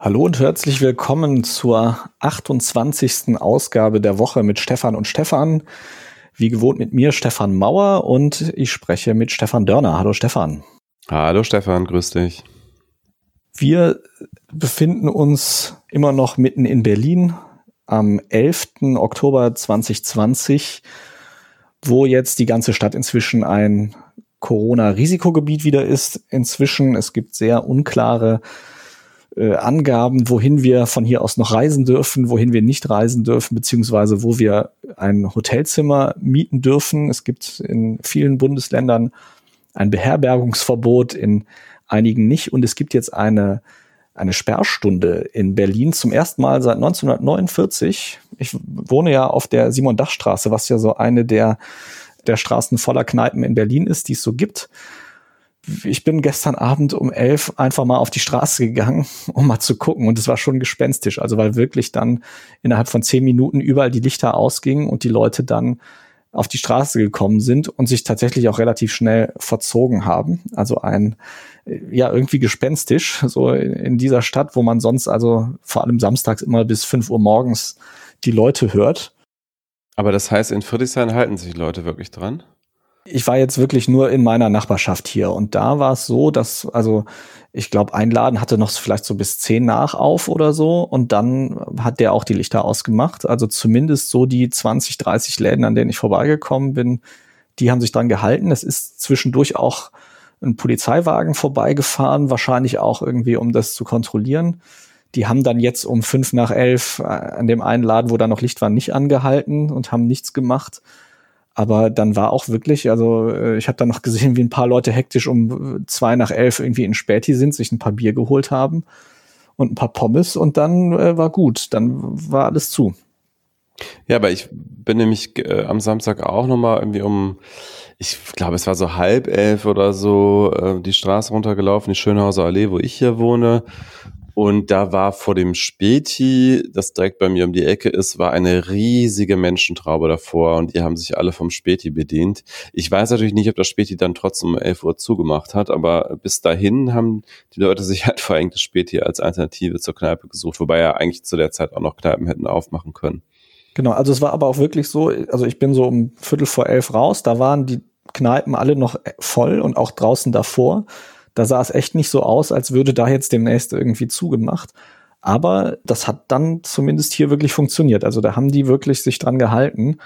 Hallo und herzlich willkommen zur 28. Ausgabe der Woche mit Stefan und Stefan. Wie gewohnt mit mir Stefan Mauer und ich spreche mit Stefan Dörner. Hallo Stefan. Hallo Stefan, grüß dich. Wir befinden uns immer noch mitten in Berlin am 11. Oktober 2020, wo jetzt die ganze Stadt inzwischen ein Corona-Risikogebiet wieder ist. Inzwischen, es gibt sehr unklare äh, Angaben, wohin wir von hier aus noch reisen dürfen, wohin wir nicht reisen dürfen, beziehungsweise wo wir ein Hotelzimmer mieten dürfen. Es gibt in vielen Bundesländern ein Beherbergungsverbot, in einigen nicht. Und es gibt jetzt eine, eine Sperrstunde in Berlin zum ersten Mal seit 1949. Ich wohne ja auf der Simon-Dach-Straße, was ja so eine der, der Straßen voller Kneipen in Berlin ist, die es so gibt ich bin gestern Abend um elf einfach mal auf die Straße gegangen, um mal zu gucken. Und es war schon gespenstisch. Also weil wirklich dann innerhalb von zehn Minuten überall die Lichter ausgingen und die Leute dann auf die Straße gekommen sind und sich tatsächlich auch relativ schnell verzogen haben. Also ein, ja, irgendwie gespenstisch, so in dieser Stadt, wo man sonst also vor allem samstags immer bis fünf Uhr morgens die Leute hört. Aber das heißt, in Friedrichshain halten sich Leute wirklich dran? Ich war jetzt wirklich nur in meiner Nachbarschaft hier und da war es so, dass, also ich glaube, ein Laden hatte noch vielleicht so bis zehn nach auf oder so und dann hat der auch die Lichter ausgemacht. Also zumindest so die 20, 30 Läden, an denen ich vorbeigekommen bin, die haben sich dran gehalten. Es ist zwischendurch auch ein Polizeiwagen vorbeigefahren, wahrscheinlich auch irgendwie, um das zu kontrollieren. Die haben dann jetzt um fünf nach elf äh, an dem einen Laden, wo da noch Licht war, nicht angehalten und haben nichts gemacht. Aber dann war auch wirklich, also äh, ich habe dann noch gesehen, wie ein paar Leute hektisch um äh, zwei nach elf irgendwie in Späti sind, sich ein paar Bier geholt haben und ein paar Pommes und dann äh, war gut, dann war alles zu. Ja, aber ich bin nämlich äh, am Samstag auch nochmal irgendwie um, ich glaube, es war so halb elf oder so, äh, die Straße runtergelaufen, die Schönhauser Allee, wo ich hier wohne. Und da war vor dem Späti, das direkt bei mir um die Ecke ist, war eine riesige Menschentraube davor und die haben sich alle vom Späti bedient. Ich weiß natürlich nicht, ob das Späti dann trotzdem um 11 Uhr zugemacht hat, aber bis dahin haben die Leute sich halt vor allem das Späti als Alternative zur Kneipe gesucht, wobei ja eigentlich zu der Zeit auch noch Kneipen hätten aufmachen können. Genau, also es war aber auch wirklich so, also ich bin so um Viertel vor elf raus, da waren die Kneipen alle noch voll und auch draußen davor. Da sah es echt nicht so aus, als würde da jetzt demnächst irgendwie zugemacht. Aber das hat dann zumindest hier wirklich funktioniert. Also da haben die wirklich sich dran gehalten.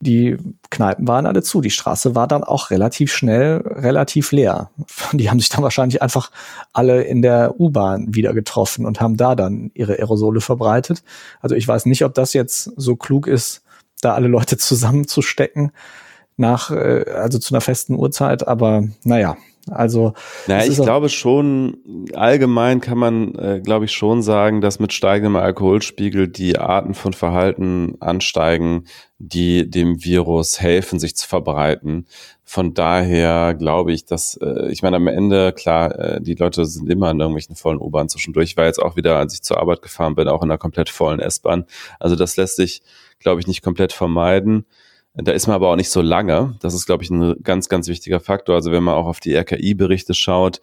Die Kneipen waren alle zu. Die Straße war dann auch relativ schnell relativ leer. Die haben sich dann wahrscheinlich einfach alle in der U-Bahn wieder getroffen und haben da dann ihre Aerosole verbreitet. Also ich weiß nicht, ob das jetzt so klug ist, da alle Leute zusammenzustecken nach, äh, also zu einer festen Uhrzeit. Aber naja, also naja, ich glaube schon, allgemein kann man, äh, glaube ich, schon sagen, dass mit steigendem Alkoholspiegel die Arten von Verhalten ansteigen, die dem Virus helfen, sich zu verbreiten. Von daher glaube ich, dass, äh, ich meine, am Ende, klar, äh, die Leute sind immer in irgendwelchen vollen U-Bahnen zwischendurch. Ich war jetzt auch wieder, als ich zur Arbeit gefahren bin, auch in einer komplett vollen S-Bahn. Also das lässt sich, glaube ich, nicht komplett vermeiden. Da ist man aber auch nicht so lange. Das ist, glaube ich, ein ganz, ganz wichtiger Faktor. Also wenn man auch auf die RKI-Berichte schaut,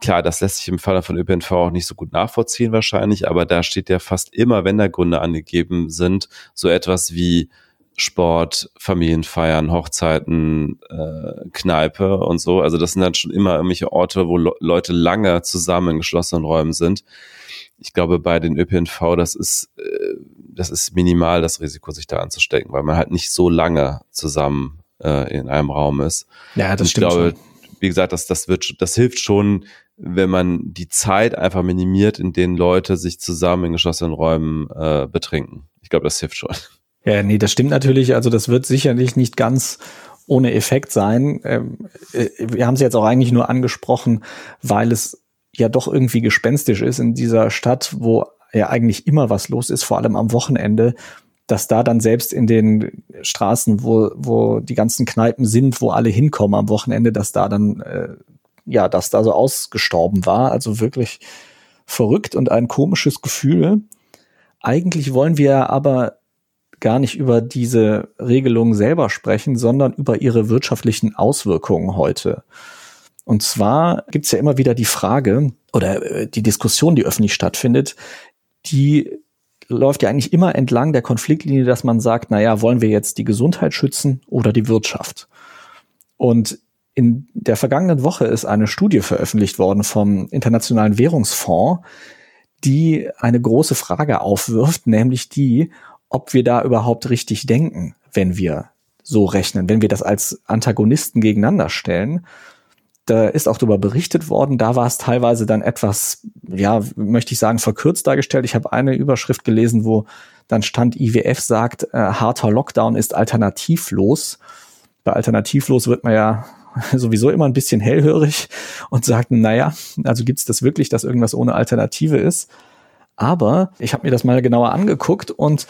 klar, das lässt sich im Falle von ÖPNV auch nicht so gut nachvollziehen wahrscheinlich, aber da steht ja fast immer, wenn da Gründe angegeben sind, so etwas wie Sport, Familienfeiern, Hochzeiten, äh, Kneipe und so. Also das sind dann schon immer irgendwelche Orte, wo Le Leute lange zusammen in geschlossenen Räumen sind. Ich glaube, bei den ÖPNV, das ist äh, das ist minimal das Risiko, sich da anzustecken, weil man halt nicht so lange zusammen äh, in einem Raum ist. Ja, das ich stimmt. Ich glaube, schon. wie gesagt, das, das wird, das hilft schon, wenn man die Zeit einfach minimiert, in denen Leute sich zusammen in geschlossenen Räumen äh, betrinken. Ich glaube, das hilft schon. Ja, nee, das stimmt natürlich. Also das wird sicherlich nicht ganz ohne Effekt sein. Ähm, äh, wir haben es jetzt auch eigentlich nur angesprochen, weil es ja doch irgendwie gespenstisch ist in dieser Stadt, wo ja eigentlich immer was los ist, vor allem am Wochenende, dass da dann selbst in den Straßen, wo, wo die ganzen Kneipen sind, wo alle hinkommen am Wochenende, dass da dann, äh, ja, dass da so ausgestorben war. Also wirklich verrückt und ein komisches Gefühl. Eigentlich wollen wir aber gar nicht über diese Regelung selber sprechen, sondern über ihre wirtschaftlichen Auswirkungen heute. Und zwar gibt es ja immer wieder die Frage oder äh, die Diskussion, die öffentlich stattfindet, die läuft ja eigentlich immer entlang der Konfliktlinie, dass man sagt, naja, wollen wir jetzt die Gesundheit schützen oder die Wirtschaft? Und in der vergangenen Woche ist eine Studie veröffentlicht worden vom Internationalen Währungsfonds, die eine große Frage aufwirft, nämlich die, ob wir da überhaupt richtig denken, wenn wir so rechnen, wenn wir das als Antagonisten gegeneinander stellen. Da ist auch darüber berichtet worden. Da war es teilweise dann etwas, ja, möchte ich sagen, verkürzt dargestellt. Ich habe eine Überschrift gelesen, wo dann stand, IWF sagt, äh, harter Lockdown ist alternativlos. Bei alternativlos wird man ja sowieso immer ein bisschen hellhörig und sagt, naja, also gibt es das wirklich, dass irgendwas ohne Alternative ist? Aber ich habe mir das mal genauer angeguckt und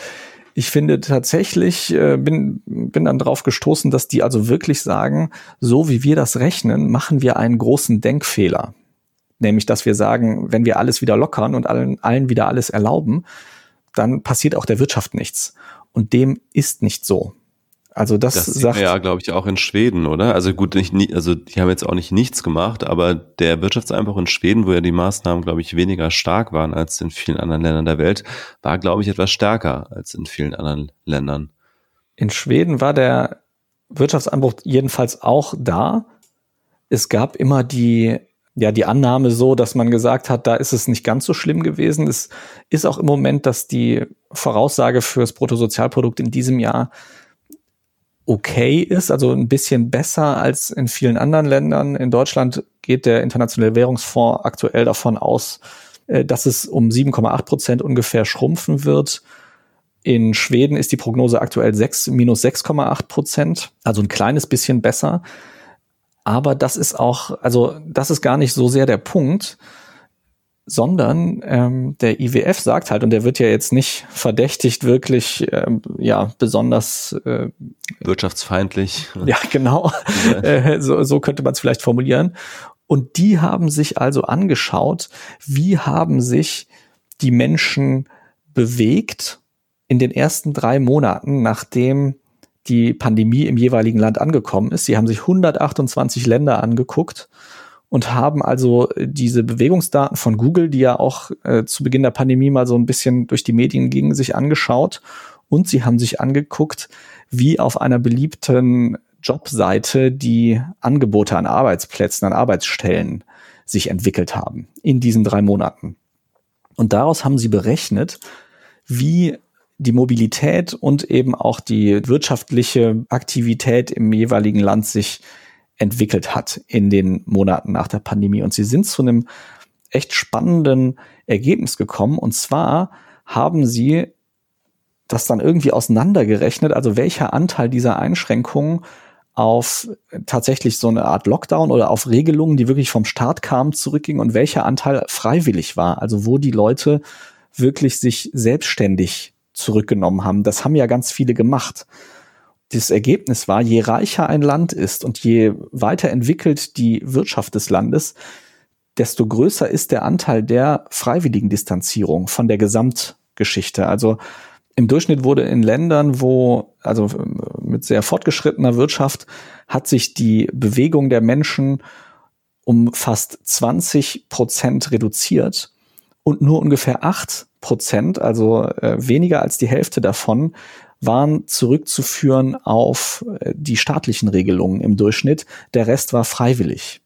ich finde tatsächlich, äh, bin, bin dann drauf gestoßen, dass die also wirklich sagen, so wie wir das rechnen, machen wir einen großen Denkfehler. Nämlich, dass wir sagen, wenn wir alles wieder lockern und allen, allen wieder alles erlauben, dann passiert auch der Wirtschaft nichts. Und dem ist nicht so. Also das, das sagt ja, glaube ich, auch in Schweden, oder? Also gut, nicht, also die haben jetzt auch nicht nichts gemacht, aber der Wirtschaftseinbruch in Schweden, wo ja die Maßnahmen, glaube ich, weniger stark waren als in vielen anderen Ländern der Welt, war, glaube ich, etwas stärker als in vielen anderen Ländern. In Schweden war der Wirtschaftseinbruch jedenfalls auch da. Es gab immer die ja, die Annahme so, dass man gesagt hat, da ist es nicht ganz so schlimm gewesen. Es ist auch im Moment, dass die Voraussage fürs Bruttosozialprodukt in diesem Jahr okay ist, also ein bisschen besser als in vielen anderen Ländern. In Deutschland geht der Internationale Währungsfonds aktuell davon aus, äh, dass es um 7,8 Prozent ungefähr schrumpfen wird. In Schweden ist die Prognose aktuell 6, minus 6,8 Prozent, also ein kleines bisschen besser. Aber das ist auch, also das ist gar nicht so sehr der Punkt, sondern ähm, der IWF sagt halt, und der wird ja jetzt nicht verdächtigt, wirklich ähm, ja besonders äh, wirtschaftsfeindlich. Ja, genau. äh, so, so könnte man es vielleicht formulieren. Und die haben sich also angeschaut, wie haben sich die Menschen bewegt in den ersten drei Monaten, nachdem die Pandemie im jeweiligen Land angekommen ist. Sie haben sich 128 Länder angeguckt und haben also diese Bewegungsdaten von Google, die ja auch äh, zu Beginn der Pandemie mal so ein bisschen durch die Medien gingen, sich angeschaut und sie haben sich angeguckt, wie auf einer beliebten Jobseite die Angebote an Arbeitsplätzen, an Arbeitsstellen sich entwickelt haben in diesen drei Monaten. Und daraus haben sie berechnet, wie die Mobilität und eben auch die wirtschaftliche Aktivität im jeweiligen Land sich entwickelt hat in den Monaten nach der Pandemie. Und sie sind zu einem echt spannenden Ergebnis gekommen. Und zwar haben sie das dann irgendwie auseinandergerechnet, also welcher Anteil dieser Einschränkungen auf tatsächlich so eine Art Lockdown oder auf Regelungen, die wirklich vom Staat kamen, zurückging und welcher Anteil freiwillig war, also wo die Leute wirklich sich selbstständig zurückgenommen haben. Das haben ja ganz viele gemacht das Ergebnis war, je reicher ein Land ist und je weiter entwickelt die Wirtschaft des Landes, desto größer ist der Anteil der freiwilligen Distanzierung von der Gesamtgeschichte. Also im Durchschnitt wurde in Ländern, wo, also mit sehr fortgeschrittener Wirtschaft, hat sich die Bewegung der Menschen um fast 20 Prozent reduziert und nur ungefähr acht Prozent, also äh, weniger als die Hälfte davon, waren zurückzuführen auf äh, die staatlichen Regelungen im Durchschnitt. Der Rest war freiwillig.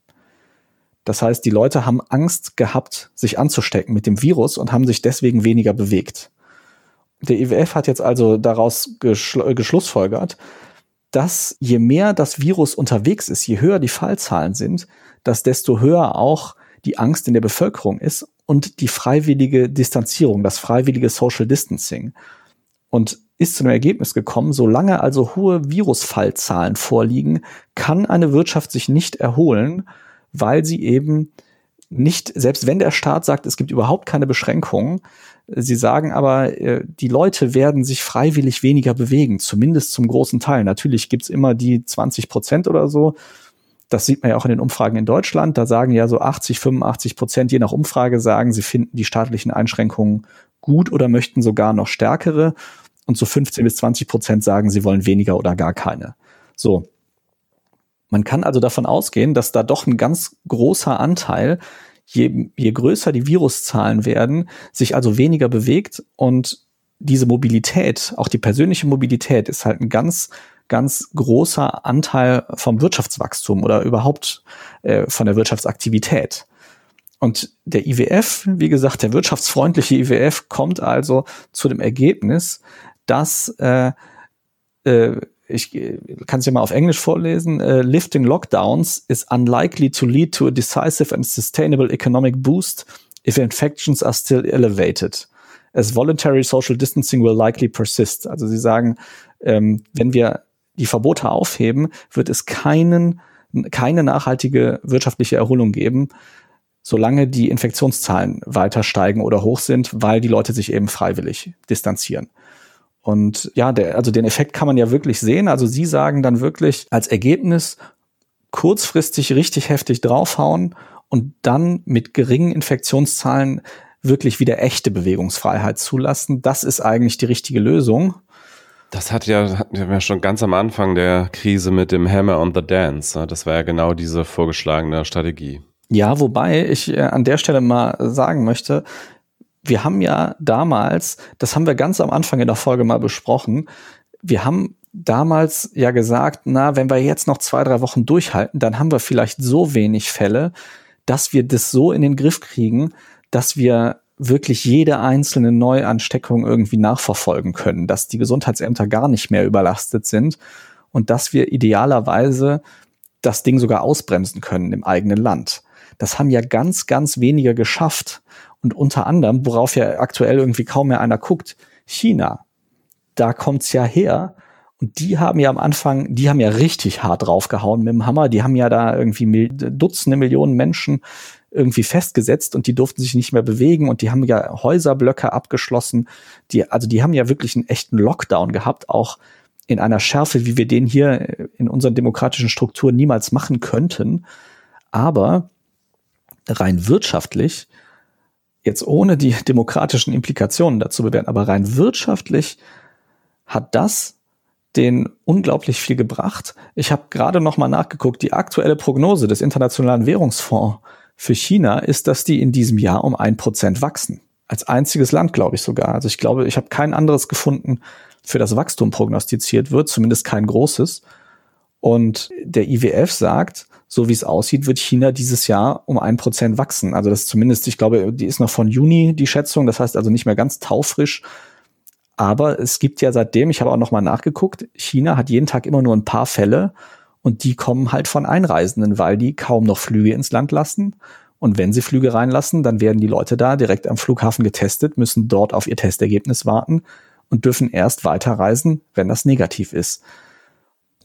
Das heißt, die Leute haben Angst gehabt, sich anzustecken mit dem Virus und haben sich deswegen weniger bewegt. Der IWF hat jetzt also daraus geschl geschlussfolgert, dass je mehr das Virus unterwegs ist, je höher die Fallzahlen sind, dass desto höher auch die Angst in der Bevölkerung ist und die freiwillige Distanzierung, das freiwillige Social Distancing. Und ist zu einem Ergebnis gekommen, solange also hohe Virusfallzahlen vorliegen, kann eine Wirtschaft sich nicht erholen, weil sie eben nicht, selbst wenn der Staat sagt, es gibt überhaupt keine Beschränkungen, sie sagen aber, äh, die Leute werden sich freiwillig weniger bewegen, zumindest zum großen Teil. Natürlich gibt's immer die 20 Prozent oder so. Das sieht man ja auch in den Umfragen in Deutschland. Da sagen ja so 80, 85 Prozent, je nach Umfrage, sagen, sie finden die staatlichen Einschränkungen gut oder möchten sogar noch stärkere und so 15 bis 20 Prozent sagen, sie wollen weniger oder gar keine. So. Man kann also davon ausgehen, dass da doch ein ganz großer Anteil, je, je größer die Viruszahlen werden, sich also weniger bewegt und diese Mobilität, auch die persönliche Mobilität ist halt ein ganz ganz großer Anteil vom Wirtschaftswachstum oder überhaupt äh, von der Wirtschaftsaktivität. Und der IWF, wie gesagt, der wirtschaftsfreundliche IWF kommt also zu dem Ergebnis, dass äh, äh, ich kann es ja mal auf Englisch vorlesen, uh, lifting lockdowns is unlikely to lead to a decisive and sustainable economic boost if infections are still elevated. As voluntary social distancing will likely persist. Also sie sagen, ähm, wenn wir die Verbote aufheben, wird es keinen, keine nachhaltige wirtschaftliche Erholung geben, solange die Infektionszahlen weiter steigen oder hoch sind, weil die Leute sich eben freiwillig distanzieren. Und ja, der, also den Effekt kann man ja wirklich sehen. Also Sie sagen dann wirklich als Ergebnis kurzfristig richtig heftig draufhauen und dann mit geringen Infektionszahlen wirklich wieder echte Bewegungsfreiheit zulassen. Das ist eigentlich die richtige Lösung. Das hat ja, hatten wir schon ganz am Anfang der Krise mit dem Hammer on the Dance. Das war ja genau diese vorgeschlagene Strategie. Ja, wobei ich äh, an der Stelle mal sagen möchte, wir haben ja damals, das haben wir ganz am Anfang in der Folge mal besprochen, wir haben damals ja gesagt, na, wenn wir jetzt noch zwei, drei Wochen durchhalten, dann haben wir vielleicht so wenig Fälle, dass wir das so in den Griff kriegen, dass wir wirklich jede einzelne Neuansteckung irgendwie nachverfolgen können, dass die Gesundheitsämter gar nicht mehr überlastet sind und dass wir idealerweise das Ding sogar ausbremsen können im eigenen Land. Das haben ja ganz, ganz wenige geschafft. Und unter anderem, worauf ja aktuell irgendwie kaum mehr einer guckt, China. Da kommt's ja her. Und die haben ja am Anfang, die haben ja richtig hart draufgehauen mit dem Hammer. Die haben ja da irgendwie Dutzende Millionen Menschen irgendwie festgesetzt und die durften sich nicht mehr bewegen und die haben ja Häuserblöcke abgeschlossen. Die, also die haben ja wirklich einen echten Lockdown gehabt, auch in einer Schärfe, wie wir den hier in unseren demokratischen Strukturen niemals machen könnten. Aber rein wirtschaftlich, jetzt ohne die demokratischen Implikationen dazu bewerten, aber rein wirtschaftlich hat das den unglaublich viel gebracht. Ich habe gerade noch mal nachgeguckt, die aktuelle Prognose des Internationalen Währungsfonds für China ist, dass die in diesem Jahr um ein Prozent wachsen. Als einziges Land, glaube ich sogar. Also ich glaube, ich habe kein anderes gefunden, für das Wachstum prognostiziert wird, zumindest kein großes. Und der IWF sagt, so wie es aussieht, wird China dieses Jahr um ein Prozent wachsen. Also das ist zumindest, ich glaube, die ist noch von Juni die Schätzung, das heißt also nicht mehr ganz taufrisch. Aber es gibt ja seitdem, ich habe auch noch mal nachgeguckt, China hat jeden Tag immer nur ein paar Fälle und die kommen halt von Einreisenden, weil die kaum noch Flüge ins Land lassen. Und wenn sie Flüge reinlassen, dann werden die Leute da direkt am Flughafen getestet, müssen dort auf ihr Testergebnis warten und dürfen erst weiterreisen, wenn das negativ ist.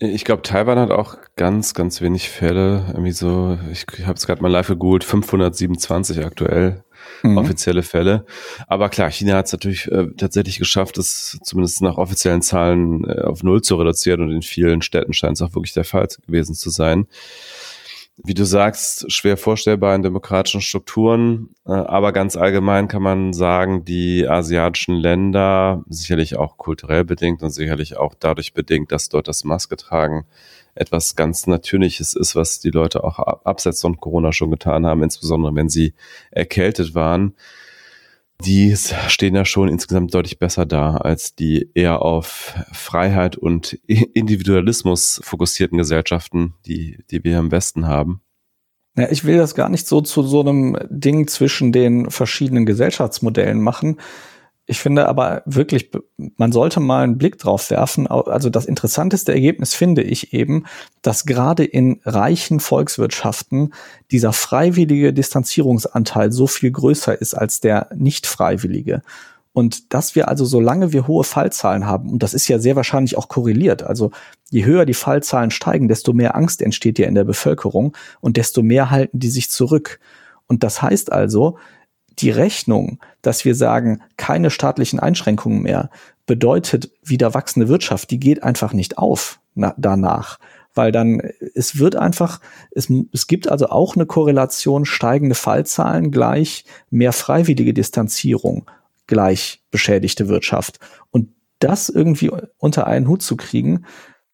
Ich glaube, Taiwan hat auch ganz, ganz wenig Fälle. Irgendwie so, ich habe es gerade mal live gegoogelt, 527 aktuell mhm. offizielle Fälle. Aber klar, China hat es natürlich äh, tatsächlich geschafft, es zumindest nach offiziellen Zahlen äh, auf Null zu reduzieren und in vielen Städten scheint es auch wirklich der Fall gewesen zu sein. Wie du sagst, schwer vorstellbar in demokratischen Strukturen, äh, aber ganz allgemein kann man sagen, die asiatischen Länder, sicherlich auch kulturell bedingt und sicherlich auch dadurch bedingt, dass dort das Maske tragen, etwas ganz Natürliches ist, was die Leute auch abseits von Corona schon getan haben, insbesondere wenn sie erkältet waren. Die stehen ja schon insgesamt deutlich besser da als die eher auf Freiheit und Individualismus fokussierten Gesellschaften, die, die wir im Westen haben. Ja, ich will das gar nicht so zu so einem Ding zwischen den verschiedenen Gesellschaftsmodellen machen. Ich finde aber wirklich, man sollte mal einen Blick drauf werfen. Also das interessanteste Ergebnis finde ich eben, dass gerade in reichen Volkswirtschaften dieser freiwillige Distanzierungsanteil so viel größer ist als der nicht freiwillige. Und dass wir also, solange wir hohe Fallzahlen haben, und das ist ja sehr wahrscheinlich auch korreliert, also je höher die Fallzahlen steigen, desto mehr Angst entsteht ja in der Bevölkerung und desto mehr halten die sich zurück. Und das heißt also, die Rechnung, dass wir sagen, keine staatlichen Einschränkungen mehr, bedeutet wieder wachsende Wirtschaft, die geht einfach nicht auf na, danach. Weil dann, es wird einfach, es, es gibt also auch eine Korrelation, steigende Fallzahlen gleich mehr freiwillige Distanzierung gleich beschädigte Wirtschaft. Und das irgendwie unter einen Hut zu kriegen,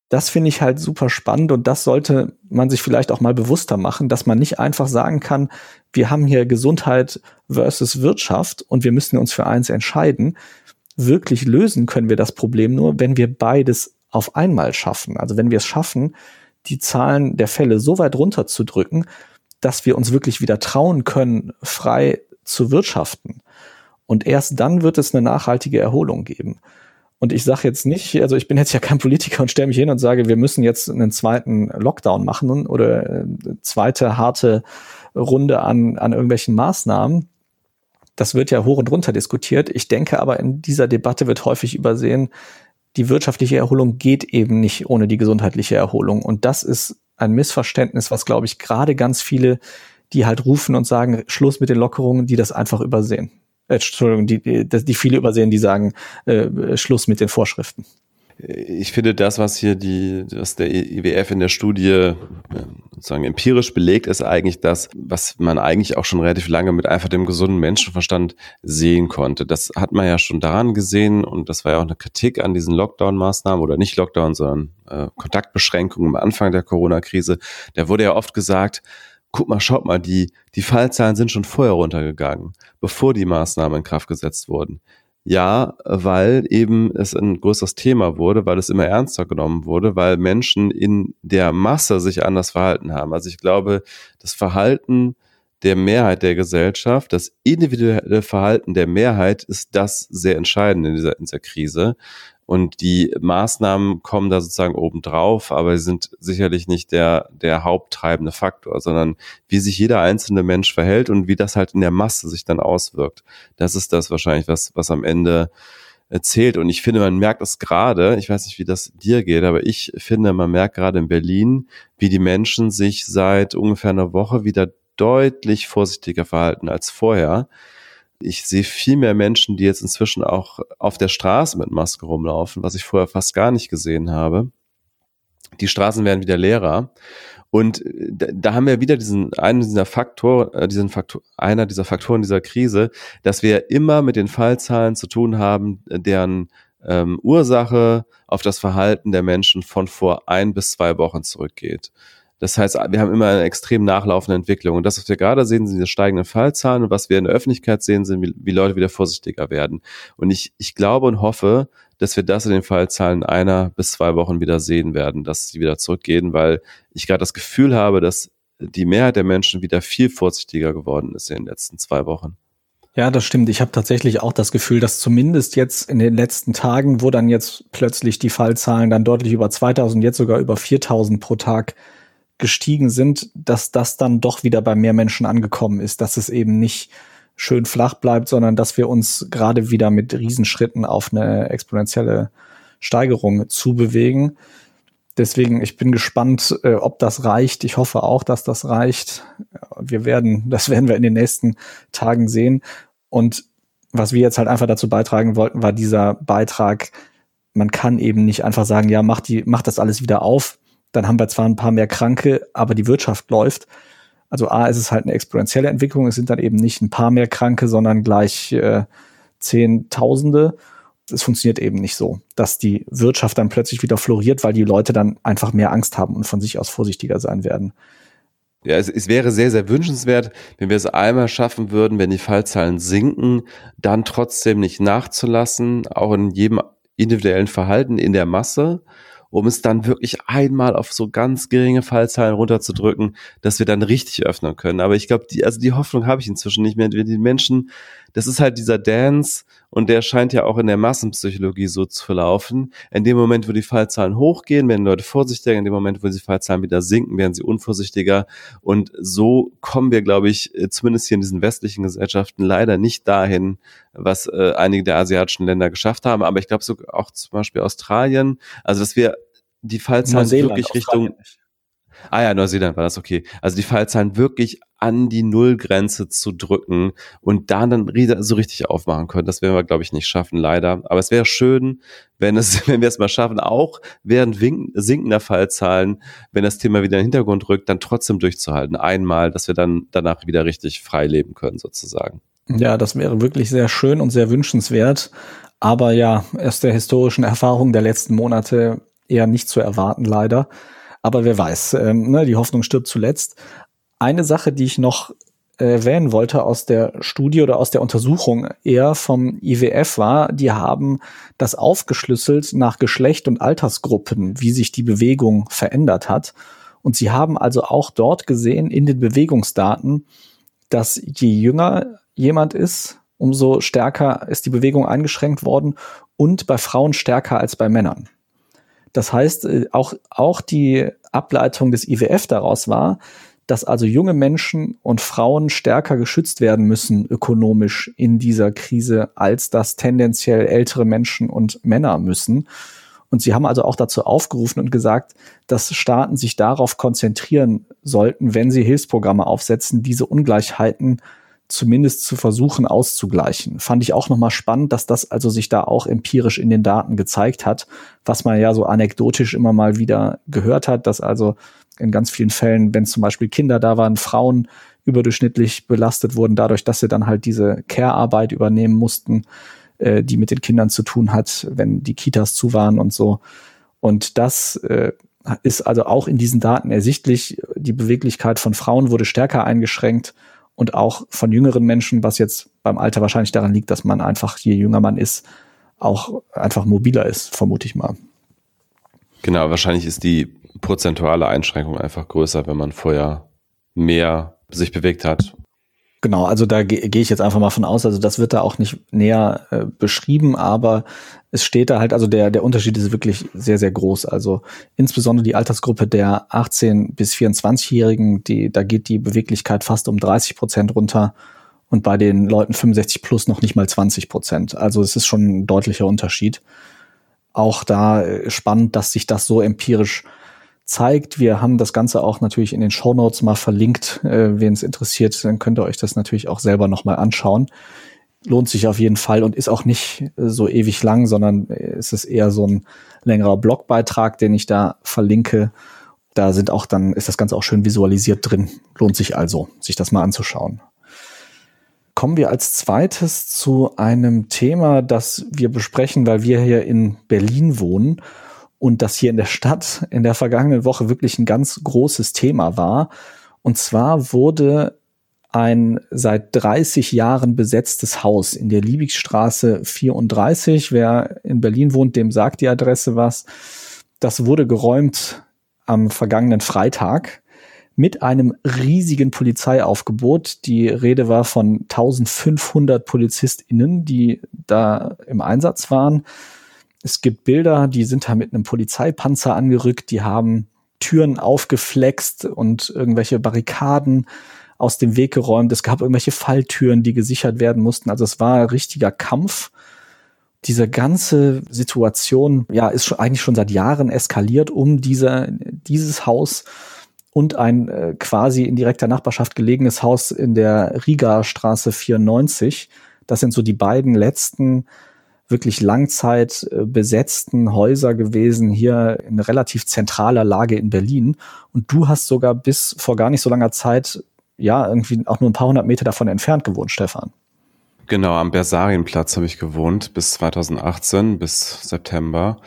das finde ich halt super spannend und das sollte man sich vielleicht auch mal bewusster machen, dass man nicht einfach sagen kann, wir haben hier Gesundheit versus Wirtschaft und wir müssen uns für eins entscheiden. Wirklich lösen können wir das Problem nur, wenn wir beides auf einmal schaffen. Also wenn wir es schaffen, die Zahlen der Fälle so weit runterzudrücken, dass wir uns wirklich wieder trauen können, frei zu wirtschaften. Und erst dann wird es eine nachhaltige Erholung geben. Und ich sage jetzt nicht, also ich bin jetzt ja kein Politiker und stelle mich hin und sage, wir müssen jetzt einen zweiten Lockdown machen oder äh, zweite harte Runde an, an irgendwelchen Maßnahmen. Das wird ja hoch und runter diskutiert. Ich denke aber, in dieser Debatte wird häufig übersehen, die wirtschaftliche Erholung geht eben nicht ohne die gesundheitliche Erholung. Und das ist ein Missverständnis, was, glaube ich, gerade ganz viele, die halt rufen und sagen, Schluss mit den Lockerungen, die das einfach übersehen. Äh, Entschuldigung, die, die, die viele übersehen, die sagen, äh, Schluss mit den Vorschriften. Ich finde das, was hier die, was der IWF in der Studie äh, sozusagen empirisch belegt, ist eigentlich das, was man eigentlich auch schon relativ lange mit einfach dem gesunden Menschenverstand sehen konnte. Das hat man ja schon daran gesehen und das war ja auch eine Kritik an diesen Lockdown-Maßnahmen oder nicht Lockdown, sondern äh, Kontaktbeschränkungen am Anfang der Corona-Krise. Da wurde ja oft gesagt, guck mal, schaut mal, die, die Fallzahlen sind schon vorher runtergegangen, bevor die Maßnahmen in Kraft gesetzt wurden. Ja, weil eben es ein größeres Thema wurde, weil es immer ernster genommen wurde, weil Menschen in der Masse sich anders verhalten haben. Also ich glaube, das Verhalten der Mehrheit der Gesellschaft, das individuelle Verhalten der Mehrheit ist das sehr entscheidend in dieser, in dieser Krise. Und die Maßnahmen kommen da sozusagen obendrauf, aber sie sind sicherlich nicht der, der haupttreibende Faktor, sondern wie sich jeder einzelne Mensch verhält und wie das halt in der Masse sich dann auswirkt. Das ist das wahrscheinlich, was, was am Ende erzählt. Und ich finde, man merkt es gerade, ich weiß nicht, wie das dir geht, aber ich finde, man merkt gerade in Berlin, wie die Menschen sich seit ungefähr einer Woche wieder deutlich vorsichtiger verhalten als vorher. Ich sehe viel mehr Menschen, die jetzt inzwischen auch auf der Straße mit Maske rumlaufen, was ich vorher fast gar nicht gesehen habe. Die Straßen werden wieder leerer. Und äh, da haben wir wieder diesen einen dieser Faktor, äh, diesen Faktor, einer dieser Faktoren dieser Krise, dass wir immer mit den Fallzahlen zu tun haben, deren ähm, Ursache auf das Verhalten der Menschen von vor ein bis zwei Wochen zurückgeht. Das heißt, wir haben immer eine extrem nachlaufende Entwicklung. Und das, was wir gerade sehen, sind diese steigenden Fallzahlen. Und was wir in der Öffentlichkeit sehen, sind, wie, wie Leute wieder vorsichtiger werden. Und ich, ich glaube und hoffe, dass wir das in den Fallzahlen einer bis zwei Wochen wieder sehen werden, dass sie wieder zurückgehen, weil ich gerade das Gefühl habe, dass die Mehrheit der Menschen wieder viel vorsichtiger geworden ist in den letzten zwei Wochen. Ja, das stimmt. Ich habe tatsächlich auch das Gefühl, dass zumindest jetzt in den letzten Tagen, wo dann jetzt plötzlich die Fallzahlen dann deutlich über 2000, jetzt sogar über 4000 pro Tag gestiegen sind, dass das dann doch wieder bei mehr Menschen angekommen ist, dass es eben nicht schön flach bleibt, sondern dass wir uns gerade wieder mit Riesenschritten auf eine exponentielle Steigerung zubewegen. Deswegen, ich bin gespannt, äh, ob das reicht. Ich hoffe auch, dass das reicht. Wir werden, das werden wir in den nächsten Tagen sehen. Und was wir jetzt halt einfach dazu beitragen wollten, war dieser Beitrag, man kann eben nicht einfach sagen, ja, mach die, mach das alles wieder auf, dann haben wir zwar ein paar mehr Kranke, aber die Wirtschaft läuft. Also A, ist es halt eine exponentielle Entwicklung. Es sind dann eben nicht ein paar mehr Kranke, sondern gleich äh, Zehntausende. Es funktioniert eben nicht so, dass die Wirtschaft dann plötzlich wieder floriert, weil die Leute dann einfach mehr Angst haben und von sich aus vorsichtiger sein werden. Ja, es, es wäre sehr, sehr wünschenswert, wenn wir es einmal schaffen würden, wenn die Fallzahlen sinken, dann trotzdem nicht nachzulassen, auch in jedem individuellen Verhalten in der Masse um es dann wirklich einmal auf so ganz geringe Fallzahlen runterzudrücken, dass wir dann richtig öffnen können. Aber ich glaube, die, also die Hoffnung habe ich inzwischen nicht mehr. Die Menschen, das ist halt dieser Dance und der scheint ja auch in der Massenpsychologie so zu verlaufen. In dem Moment, wo die Fallzahlen hochgehen, werden Leute vorsichtiger. In dem Moment, wo die Fallzahlen wieder sinken, werden sie unvorsichtiger. Und so kommen wir, glaube ich, äh, zumindest hier in diesen westlichen Gesellschaften leider nicht dahin, was äh, einige der asiatischen Länder geschafft haben. Aber ich glaube so auch zum Beispiel Australien, also dass wir die Fallzahlen wirklich Richtung Ah ja, Neuseeland war das okay. Also die Fallzahlen wirklich an die Nullgrenze zu drücken und da dann so richtig aufmachen können. Das werden wir, glaube ich, nicht schaffen, leider. Aber es wäre schön, wenn es, wenn wir es mal schaffen, auch während sinkender Fallzahlen, wenn das Thema wieder in den Hintergrund rückt, dann trotzdem durchzuhalten. Einmal, dass wir dann danach wieder richtig frei leben können, sozusagen. Ja, das wäre wirklich sehr schön und sehr wünschenswert. Aber ja, aus der historischen Erfahrung der letzten Monate eher nicht zu erwarten, leider. Aber wer weiß, ähm, ne, die Hoffnung stirbt zuletzt. Eine Sache, die ich noch erwähnen wollte aus der Studie oder aus der Untersuchung eher vom IWF war, die haben das aufgeschlüsselt nach Geschlecht und Altersgruppen, wie sich die Bewegung verändert hat. Und sie haben also auch dort gesehen in den Bewegungsdaten, dass je jünger jemand ist, umso stärker ist die Bewegung eingeschränkt worden und bei Frauen stärker als bei Männern. Das heißt, äh, auch, auch die Ableitung des IWF daraus war, dass also junge Menschen und Frauen stärker geschützt werden müssen ökonomisch in dieser Krise, als das tendenziell ältere Menschen und Männer müssen. Und sie haben also auch dazu aufgerufen und gesagt, dass Staaten sich darauf konzentrieren sollten, wenn sie Hilfsprogramme aufsetzen, diese Ungleichheiten zumindest zu versuchen auszugleichen. Fand ich auch nochmal spannend, dass das also sich da auch empirisch in den Daten gezeigt hat, was man ja so anekdotisch immer mal wieder gehört hat, dass also in ganz vielen Fällen, wenn zum Beispiel Kinder da waren, Frauen überdurchschnittlich belastet wurden, dadurch, dass sie dann halt diese Care-Arbeit übernehmen mussten, äh, die mit den Kindern zu tun hat, wenn die Kitas zu waren und so. Und das äh, ist also auch in diesen Daten ersichtlich. Die Beweglichkeit von Frauen wurde stärker eingeschränkt und auch von jüngeren Menschen, was jetzt beim Alter wahrscheinlich daran liegt, dass man einfach, je jünger man ist, auch einfach mobiler ist, vermute ich mal. Genau, wahrscheinlich ist die prozentuale Einschränkung einfach größer, wenn man vorher mehr sich bewegt hat. Genau, also da gehe geh ich jetzt einfach mal von aus. Also das wird da auch nicht näher äh, beschrieben, aber es steht da halt, also der, der Unterschied ist wirklich sehr, sehr groß. Also insbesondere die Altersgruppe der 18- bis 24-Jährigen, die, da geht die Beweglichkeit fast um 30 Prozent runter und bei den Leuten 65 plus noch nicht mal 20 Prozent. Also es ist schon ein deutlicher Unterschied. Auch da äh, spannend, dass sich das so empirisch zeigt. Wir haben das Ganze auch natürlich in den Show Notes mal verlinkt. Äh, Wen es interessiert, dann könnt ihr euch das natürlich auch selber nochmal anschauen. Lohnt sich auf jeden Fall und ist auch nicht so ewig lang, sondern äh, es ist eher so ein längerer Blogbeitrag, den ich da verlinke. Da sind auch dann, ist das Ganze auch schön visualisiert drin. Lohnt sich also, sich das mal anzuschauen. Kommen wir als zweites zu einem Thema, das wir besprechen, weil wir hier in Berlin wohnen und das hier in der Stadt in der vergangenen Woche wirklich ein ganz großes Thema war. Und zwar wurde ein seit 30 Jahren besetztes Haus in der Liebigstraße 34. Wer in Berlin wohnt, dem sagt die Adresse was. Das wurde geräumt am vergangenen Freitag mit einem riesigen Polizeiaufgebot. Die Rede war von 1500 PolizistInnen, die da im Einsatz waren. Es gibt Bilder, die sind da mit einem Polizeipanzer angerückt, die haben Türen aufgeflext und irgendwelche Barrikaden aus dem Weg geräumt. Es gab irgendwelche Falltüren, die gesichert werden mussten. Also es war ein richtiger Kampf. Diese ganze Situation, ja, ist schon, eigentlich schon seit Jahren eskaliert um diese, dieses Haus und ein äh, quasi in direkter Nachbarschaft gelegenes Haus in der Riga Straße 94. Das sind so die beiden letzten wirklich Langzeit äh, besetzten Häuser gewesen, hier in relativ zentraler Lage in Berlin. Und du hast sogar bis vor gar nicht so langer Zeit, ja, irgendwie auch nur ein paar hundert Meter davon entfernt gewohnt, Stefan. Genau, am Bersarienplatz habe ich gewohnt bis 2018, bis September.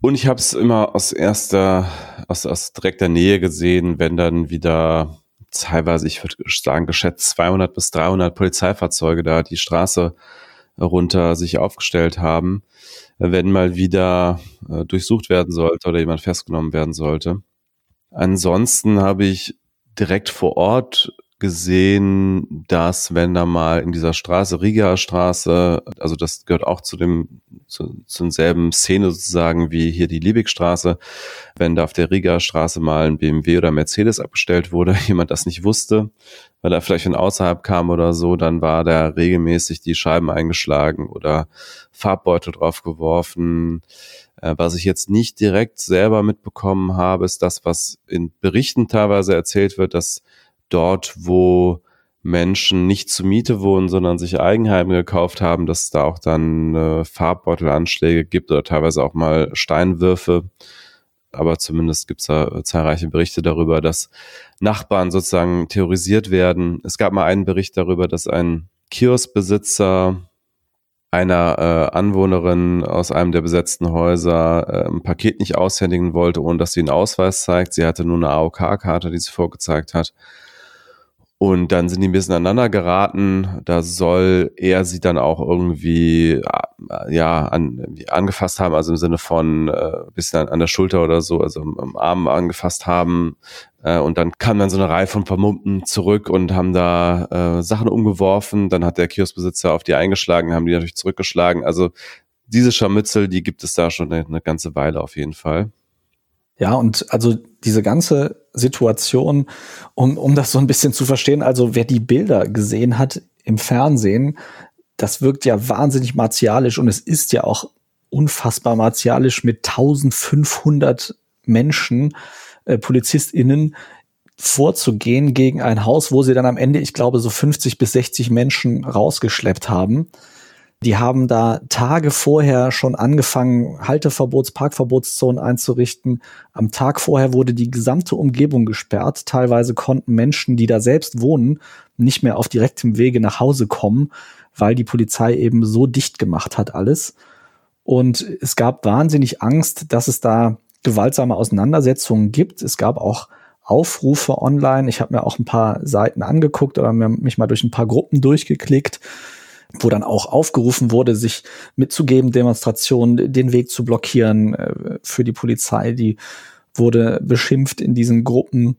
Und ich habe es immer aus erster, aus, aus direkter Nähe gesehen, wenn dann wieder teilweise, ich würde sagen, geschätzt 200 bis 300 Polizeifahrzeuge da die Straße runter sich aufgestellt haben, wenn mal wieder äh, durchsucht werden sollte oder jemand festgenommen werden sollte. Ansonsten habe ich direkt vor Ort gesehen, dass wenn da mal in dieser Straße, Riga Straße, also das gehört auch zu dem, zu, zu denselben Szene sozusagen wie hier die Liebigstraße, wenn da auf der Riga Straße mal ein BMW oder Mercedes abgestellt wurde, jemand das nicht wusste, weil er vielleicht von außerhalb kam oder so, dann war da regelmäßig die Scheiben eingeschlagen oder Farbbeutel drauf geworfen. Äh, was ich jetzt nicht direkt selber mitbekommen habe, ist das, was in Berichten teilweise erzählt wird, dass dort, wo Menschen nicht zur Miete wohnen, sondern sich Eigenheime gekauft haben, dass es da auch dann äh, Farbbeutelanschläge gibt oder teilweise auch mal Steinwürfe. Aber zumindest gibt es da zahlreiche Berichte darüber, dass Nachbarn sozusagen terrorisiert werden. Es gab mal einen Bericht darüber, dass ein Kioskbesitzer einer äh, Anwohnerin aus einem der besetzten Häuser äh, ein Paket nicht aushändigen wollte, ohne dass sie einen Ausweis zeigt. Sie hatte nur eine AOK-Karte, die sie vorgezeigt hat. Und dann sind die ein bisschen aneinander geraten. Da soll er sie dann auch irgendwie äh, ja an, angefasst haben, also im Sinne von äh, bisschen an, an der Schulter oder so, also am, am Arm angefasst haben. Äh, und dann kam dann so eine Reihe von Vermummten zurück und haben da äh, Sachen umgeworfen. Dann hat der Kioskbesitzer auf die eingeschlagen, haben die natürlich zurückgeschlagen. Also diese Scharmützel, die gibt es da schon eine, eine ganze Weile auf jeden Fall. Ja, und also diese ganze Situation, um, um das so ein bisschen zu verstehen, also wer die Bilder gesehen hat im Fernsehen, das wirkt ja wahnsinnig martialisch und es ist ja auch unfassbar martialisch mit 1500 Menschen, äh, PolizistInnen, vorzugehen gegen ein Haus, wo sie dann am Ende, ich glaube, so 50 bis 60 Menschen rausgeschleppt haben. Die haben da Tage vorher schon angefangen, Halteverbots, Parkverbotszonen einzurichten. Am Tag vorher wurde die gesamte Umgebung gesperrt. Teilweise konnten Menschen, die da selbst wohnen, nicht mehr auf direktem Wege nach Hause kommen, weil die Polizei eben so dicht gemacht hat alles. Und es gab wahnsinnig Angst, dass es da gewaltsame Auseinandersetzungen gibt. Es gab auch Aufrufe online. Ich habe mir auch ein paar Seiten angeguckt oder mich mal durch ein paar Gruppen durchgeklickt wo dann auch aufgerufen wurde, sich mitzugeben, Demonstrationen den Weg zu blockieren äh, für die Polizei. Die wurde beschimpft in diesen Gruppen.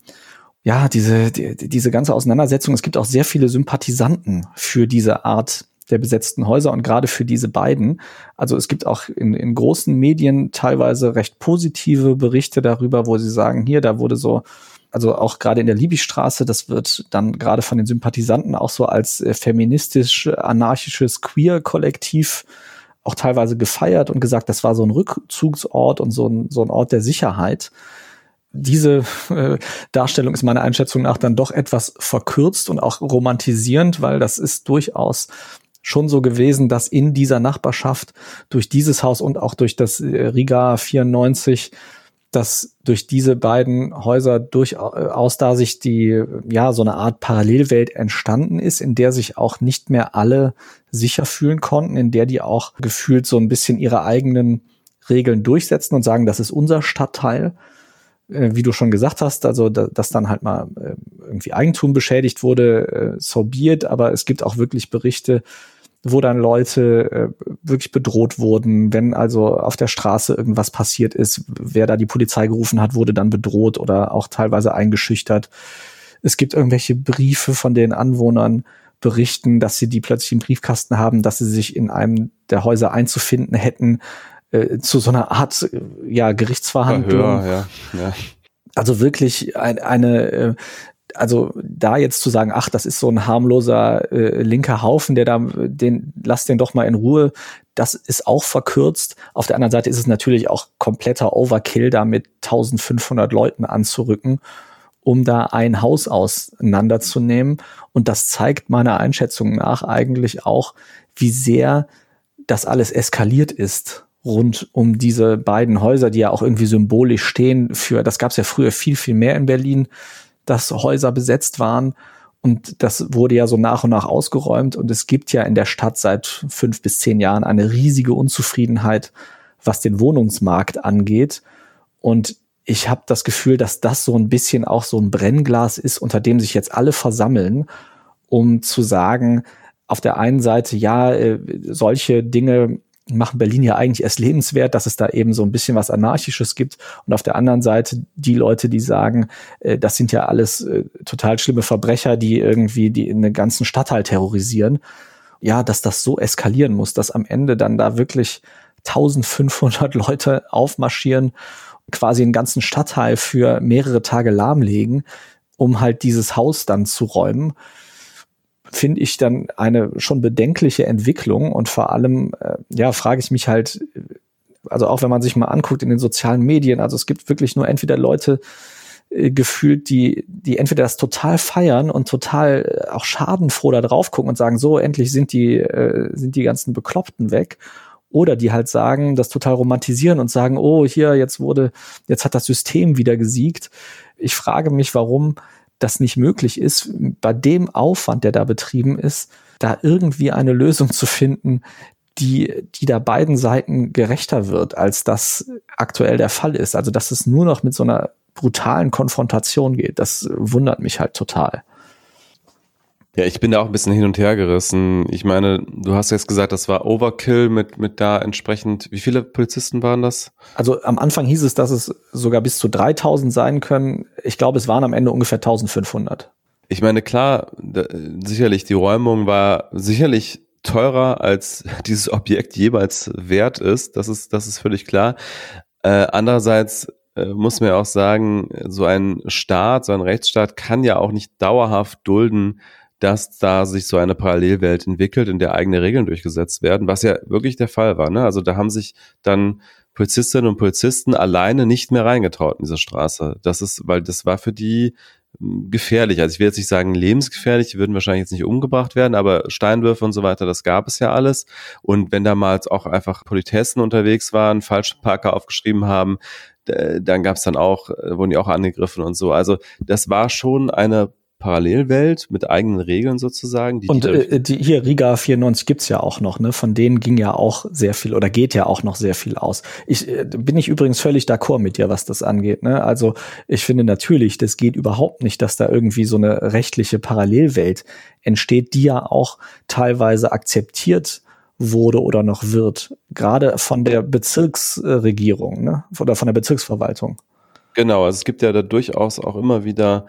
Ja, diese, die, diese ganze Auseinandersetzung. Es gibt auch sehr viele Sympathisanten für diese Art der besetzten Häuser und gerade für diese beiden. Also es gibt auch in, in großen Medien teilweise recht positive Berichte darüber, wo sie sagen, hier, da wurde so also auch gerade in der Liebigstraße, das wird dann gerade von den Sympathisanten auch so als äh, feministisch anarchisches Queer-Kollektiv auch teilweise gefeiert und gesagt, das war so ein Rückzugsort und so ein, so ein Ort der Sicherheit. Diese äh, Darstellung ist meiner Einschätzung nach dann doch etwas verkürzt und auch romantisierend, weil das ist durchaus schon so gewesen, dass in dieser Nachbarschaft durch dieses Haus und auch durch das äh, Riga 94 dass durch diese beiden Häuser durchaus da sich die, ja, so eine Art Parallelwelt entstanden ist, in der sich auch nicht mehr alle sicher fühlen konnten, in der die auch gefühlt so ein bisschen ihre eigenen Regeln durchsetzen und sagen, das ist unser Stadtteil. Äh, wie du schon gesagt hast, also dass dann halt mal äh, irgendwie Eigentum beschädigt wurde, äh, so be it, aber es gibt auch wirklich Berichte, wo dann Leute äh, wirklich bedroht wurden. Wenn also auf der Straße irgendwas passiert ist, wer da die Polizei gerufen hat, wurde dann bedroht oder auch teilweise eingeschüchtert. Es gibt irgendwelche Briefe von den Anwohnern, berichten, dass sie die plötzlich im Briefkasten haben, dass sie sich in einem der Häuser einzufinden hätten, äh, zu so einer Art ja, Gerichtsverhandlung. Verhör, ja, ja. Also wirklich ein, eine äh, also da jetzt zu sagen, ach, das ist so ein harmloser äh, linker Haufen, der da, den, lass den doch mal in Ruhe, das ist auch verkürzt. Auf der anderen Seite ist es natürlich auch kompletter Overkill, da mit 1500 Leuten anzurücken, um da ein Haus auseinanderzunehmen. Und das zeigt meiner Einschätzung nach eigentlich auch, wie sehr das alles eskaliert ist rund um diese beiden Häuser, die ja auch irgendwie symbolisch stehen für, das gab es ja früher viel, viel mehr in Berlin dass Häuser besetzt waren. Und das wurde ja so nach und nach ausgeräumt. Und es gibt ja in der Stadt seit fünf bis zehn Jahren eine riesige Unzufriedenheit, was den Wohnungsmarkt angeht. Und ich habe das Gefühl, dass das so ein bisschen auch so ein Brennglas ist, unter dem sich jetzt alle versammeln, um zu sagen, auf der einen Seite, ja, äh, solche Dinge machen Berlin ja eigentlich erst lebenswert, dass es da eben so ein bisschen was Anarchisches gibt. Und auf der anderen Seite die Leute, die sagen, äh, das sind ja alles äh, total schlimme Verbrecher, die irgendwie die in den ganzen Stadtteil terrorisieren. Ja, dass das so eskalieren muss, dass am Ende dann da wirklich 1500 Leute aufmarschieren, quasi einen ganzen Stadtteil für mehrere Tage lahmlegen, um halt dieses Haus dann zu räumen finde ich dann eine schon bedenkliche Entwicklung und vor allem, äh, ja, frage ich mich halt, also auch wenn man sich mal anguckt in den sozialen Medien, also es gibt wirklich nur entweder Leute äh, gefühlt, die, die entweder das total feiern und total äh, auch schadenfroh da drauf gucken und sagen, so, endlich sind die, äh, sind die ganzen Bekloppten weg. Oder die halt sagen, das total romantisieren und sagen, oh, hier, jetzt wurde, jetzt hat das System wieder gesiegt. Ich frage mich, warum das nicht möglich ist, bei dem Aufwand, der da betrieben ist, da irgendwie eine Lösung zu finden, die, die da beiden Seiten gerechter wird, als das aktuell der Fall ist. Also dass es nur noch mit so einer brutalen Konfrontation geht, das wundert mich halt total. Ja, ich bin da auch ein bisschen hin und her gerissen. Ich meine, du hast jetzt gesagt, das war Overkill mit, mit da entsprechend, wie viele Polizisten waren das? Also am Anfang hieß es, dass es sogar bis zu 3000 sein können. Ich glaube, es waren am Ende ungefähr 1500. Ich meine, klar, da, sicherlich, die Räumung war sicherlich teurer, als dieses Objekt jeweils wert ist. Das ist, das ist völlig klar. Äh, andererseits äh, muss man ja auch sagen, so ein Staat, so ein Rechtsstaat kann ja auch nicht dauerhaft dulden, dass da sich so eine Parallelwelt entwickelt, in der eigene Regeln durchgesetzt werden, was ja wirklich der Fall war. Ne? Also da haben sich dann Polizistinnen und Polizisten alleine nicht mehr reingetraut in diese Straße. Das ist, weil das war für die hm, gefährlich. Also ich will jetzt nicht sagen lebensgefährlich, die würden wahrscheinlich jetzt nicht umgebracht werden, aber Steinwürfe und so weiter, das gab es ja alles. Und wenn damals auch einfach Politessen unterwegs waren, falsche Parker aufgeschrieben haben, dann gab es dann auch, äh, wurden die auch angegriffen und so. Also das war schon eine Parallelwelt mit eigenen Regeln sozusagen. Die, und äh, die hier Riga 94 gibt's ja auch noch, ne? Von denen ging ja auch sehr viel oder geht ja auch noch sehr viel aus. Ich äh, bin ich übrigens völlig d'accord mit dir, was das angeht. Ne? Also ich finde natürlich, das geht überhaupt nicht, dass da irgendwie so eine rechtliche Parallelwelt entsteht, die ja auch teilweise akzeptiert wurde oder noch wird, gerade von der Bezirksregierung ne? oder von der Bezirksverwaltung. Genau, also es gibt ja da durchaus auch immer wieder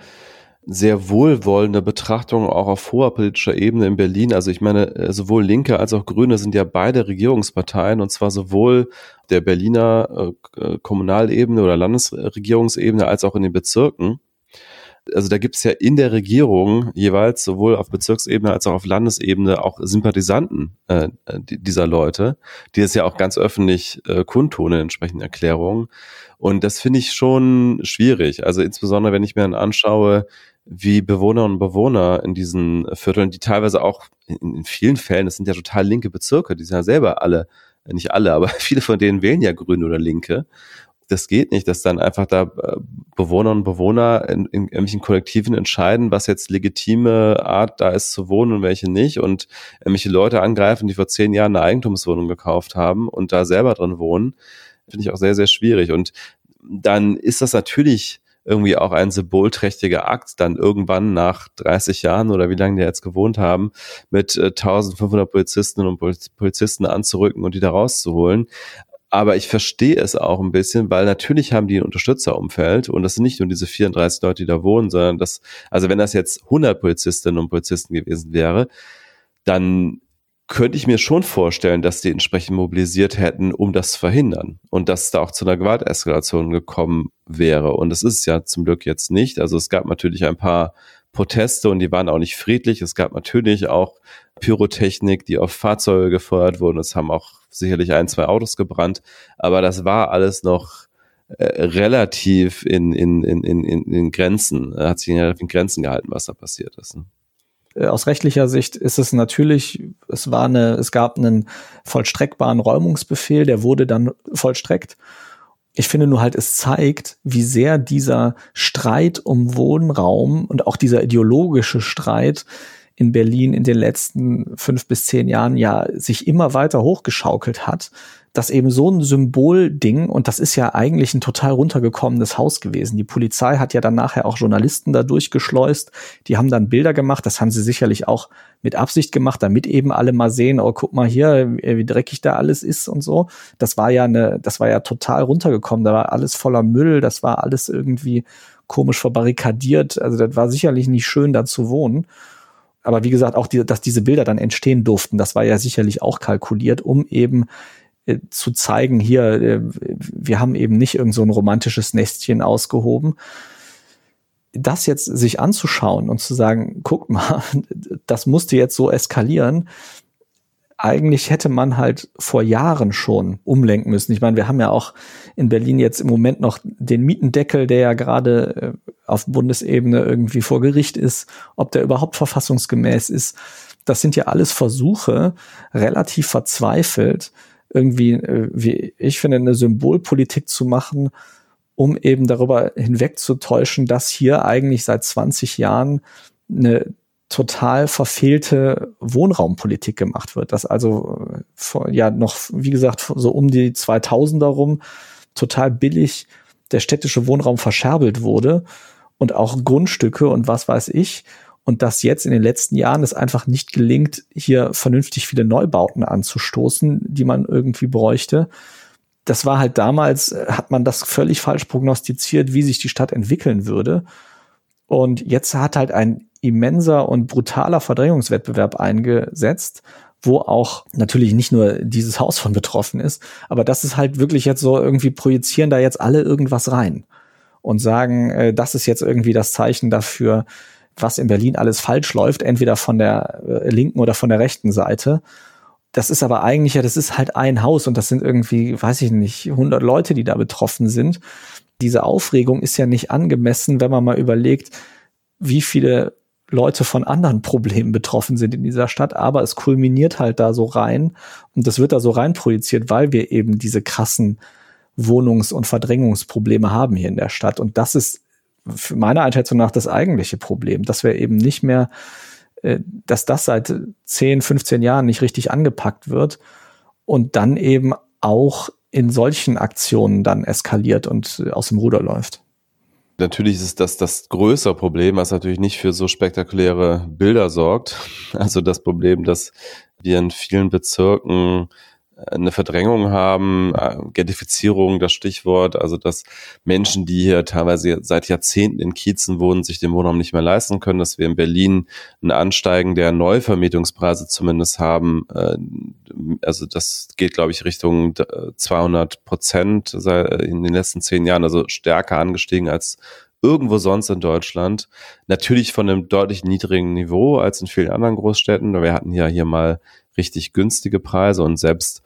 sehr wohlwollende Betrachtung auch auf hoher politischer Ebene in Berlin. Also ich meine, äh, sowohl Linke als auch Grüne sind ja beide Regierungsparteien und zwar sowohl der Berliner äh, äh Kommunalebene oder Landesregierungsebene als auch in den Bezirken. Also da gibt es ja in der Regierung jeweils sowohl auf Bezirksebene als auch auf Landesebene auch Sympathisanten äh, dieser Leute, die es ja auch ganz öffentlich äh, kundtun in entsprechenden Erklärungen. Und das finde ich schon schwierig. Also insbesondere, wenn ich mir dann anschaue, wie Bewohnerinnen und Bewohner in diesen Vierteln, die teilweise auch in, in vielen Fällen, das sind ja total linke Bezirke, die sind ja selber alle, nicht alle, aber viele von denen wählen ja Grüne oder Linke. Das geht nicht, dass dann einfach da äh, Bewohnerinnen und Bewohner in, in irgendwelchen Kollektiven entscheiden, was jetzt legitime Art da ist zu wohnen und welche nicht und irgendwelche Leute angreifen, die vor zehn Jahren eine Eigentumswohnung gekauft haben und da selber drin wohnen. Finde ich auch sehr, sehr schwierig. Und dann ist das natürlich irgendwie auch ein symbolträchtiger Akt, dann irgendwann nach 30 Jahren oder wie lange die jetzt gewohnt haben, mit äh, 1500 Polizistinnen und Polizisten anzurücken und die da rauszuholen. Aber ich verstehe es auch ein bisschen, weil natürlich haben die ein Unterstützerumfeld und das sind nicht nur diese 34 Leute, die da wohnen, sondern das, also wenn das jetzt 100 Polizistinnen und Polizisten gewesen wäre, dann könnte ich mir schon vorstellen, dass die entsprechend mobilisiert hätten, um das zu verhindern und dass da auch zu einer Gewalteskalation gekommen wäre. Und das ist ja zum Glück jetzt nicht. Also es gab natürlich ein paar Proteste und die waren auch nicht friedlich. Es gab natürlich auch Pyrotechnik, die auf Fahrzeuge gefeuert wurden. Es haben auch sicherlich ein, zwei Autos gebrannt. Aber das war alles noch äh, relativ in, in, in, in, in Grenzen, hat sich in Grenzen gehalten, was da passiert ist. Ne? Äh, aus rechtlicher Sicht ist es natürlich, es war eine, es gab einen vollstreckbaren Räumungsbefehl, der wurde dann vollstreckt. Ich finde nur halt, es zeigt, wie sehr dieser Streit um Wohnraum und auch dieser ideologische Streit in Berlin in den letzten fünf bis zehn Jahren ja sich immer weiter hochgeschaukelt hat dass eben so ein Symbolding, und das ist ja eigentlich ein total runtergekommenes Haus gewesen. Die Polizei hat ja dann nachher auch Journalisten da durchgeschleust, die haben dann Bilder gemacht, das haben sie sicherlich auch mit Absicht gemacht, damit eben alle mal sehen, oh, guck mal hier, wie dreckig da alles ist und so. Das war ja eine, das war ja total runtergekommen, da war alles voller Müll, das war alles irgendwie komisch verbarrikadiert, also das war sicherlich nicht schön, da zu wohnen aber wie gesagt, auch die, dass diese Bilder dann entstehen durften, das war ja sicherlich auch kalkuliert, um eben äh, zu zeigen, hier, äh, wir haben eben nicht irgend so ein romantisches Nestchen ausgehoben. Das jetzt sich anzuschauen und zu sagen, guck mal, das musste jetzt so eskalieren, eigentlich hätte man halt vor Jahren schon umlenken müssen. Ich meine, wir haben ja auch in Berlin jetzt im Moment noch den Mietendeckel, der ja gerade äh, auf Bundesebene irgendwie vor Gericht ist, ob der überhaupt verfassungsgemäß ist. Das sind ja alles Versuche, relativ verzweifelt, irgendwie, äh, wie ich finde, eine Symbolpolitik zu machen, um eben darüber hinwegzutäuschen, dass hier eigentlich seit 20 Jahren eine total verfehlte Wohnraumpolitik gemacht wird. Dass also äh, vor, ja noch, wie gesagt, so um die 2000er rum total billig der städtische Wohnraum verscherbelt wurde und auch Grundstücke und was weiß ich. Und dass jetzt in den letzten Jahren es einfach nicht gelingt, hier vernünftig viele Neubauten anzustoßen, die man irgendwie bräuchte. Das war halt damals, äh, hat man das völlig falsch prognostiziert, wie sich die Stadt entwickeln würde. Und jetzt hat halt ein immenser und brutaler Verdrängungswettbewerb eingesetzt, wo auch natürlich nicht nur dieses Haus von betroffen ist, aber das ist halt wirklich jetzt so irgendwie projizieren da jetzt alle irgendwas rein und sagen, äh, das ist jetzt irgendwie das Zeichen dafür, was in Berlin alles falsch läuft, entweder von der äh, linken oder von der rechten Seite. Das ist aber eigentlich ja, das ist halt ein Haus und das sind irgendwie, weiß ich nicht, 100 Leute, die da betroffen sind. Diese Aufregung ist ja nicht angemessen, wenn man mal überlegt, wie viele Leute von anderen Problemen betroffen sind in dieser Stadt, aber es kulminiert halt da so rein und das wird da so rein projiziert, weil wir eben diese krassen Wohnungs- und Verdrängungsprobleme haben hier in der Stadt. Und das ist für meiner Einschätzung nach das eigentliche Problem, dass wir eben nicht mehr, äh, dass das seit 10, 15 Jahren nicht richtig angepackt wird und dann eben auch in solchen Aktionen dann eskaliert und aus dem Ruder läuft. Natürlich ist das das größere Problem, was natürlich nicht für so spektakuläre Bilder sorgt. Also das Problem, dass wir in vielen Bezirken eine Verdrängung haben, äh, Gentrifizierung, das Stichwort, also dass Menschen, die hier teilweise seit Jahrzehnten in Kiezen wohnen, sich den Wohnraum nicht mehr leisten können, dass wir in Berlin ein Ansteigen der Neuvermietungspreise zumindest haben. Äh, also das geht, glaube ich, Richtung 200 Prozent in den letzten zehn Jahren, also stärker angestiegen als irgendwo sonst in Deutschland. Natürlich von einem deutlich niedrigen Niveau als in vielen anderen Großstädten. Wir hatten ja hier mal richtig günstige Preise und selbst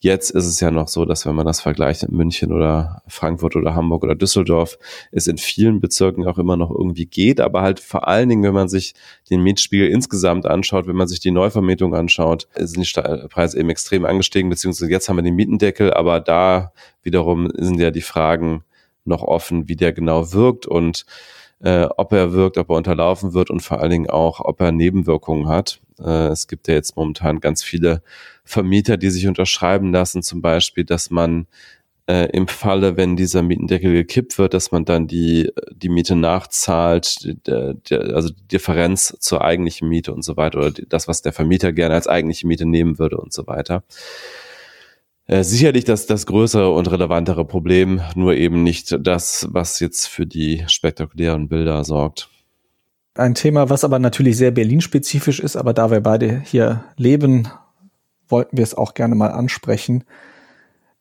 Jetzt ist es ja noch so, dass wenn man das vergleicht mit München oder Frankfurt oder Hamburg oder Düsseldorf, es in vielen Bezirken auch immer noch irgendwie geht, aber halt vor allen Dingen, wenn man sich den Mietspiegel insgesamt anschaut, wenn man sich die Neuvermietung anschaut, sind die Preise eben extrem angestiegen, beziehungsweise jetzt haben wir den Mietendeckel, aber da wiederum sind ja die Fragen noch offen, wie der genau wirkt und äh, ob er wirkt, ob er unterlaufen wird und vor allen Dingen auch, ob er Nebenwirkungen hat. Äh, es gibt ja jetzt momentan ganz viele Vermieter, die sich unterschreiben lassen, zum Beispiel, dass man äh, im Falle, wenn dieser Mietendeckel gekippt wird, dass man dann die, die Miete nachzahlt, die, die, also die Differenz zur eigentlichen Miete und so weiter oder die, das, was der Vermieter gerne als eigentliche Miete nehmen würde und so weiter. Äh, sicherlich das, das größere und relevantere Problem, nur eben nicht das, was jetzt für die spektakulären Bilder sorgt. Ein Thema, was aber natürlich sehr Berlin-spezifisch ist, aber da wir beide hier leben, wollten wir es auch gerne mal ansprechen.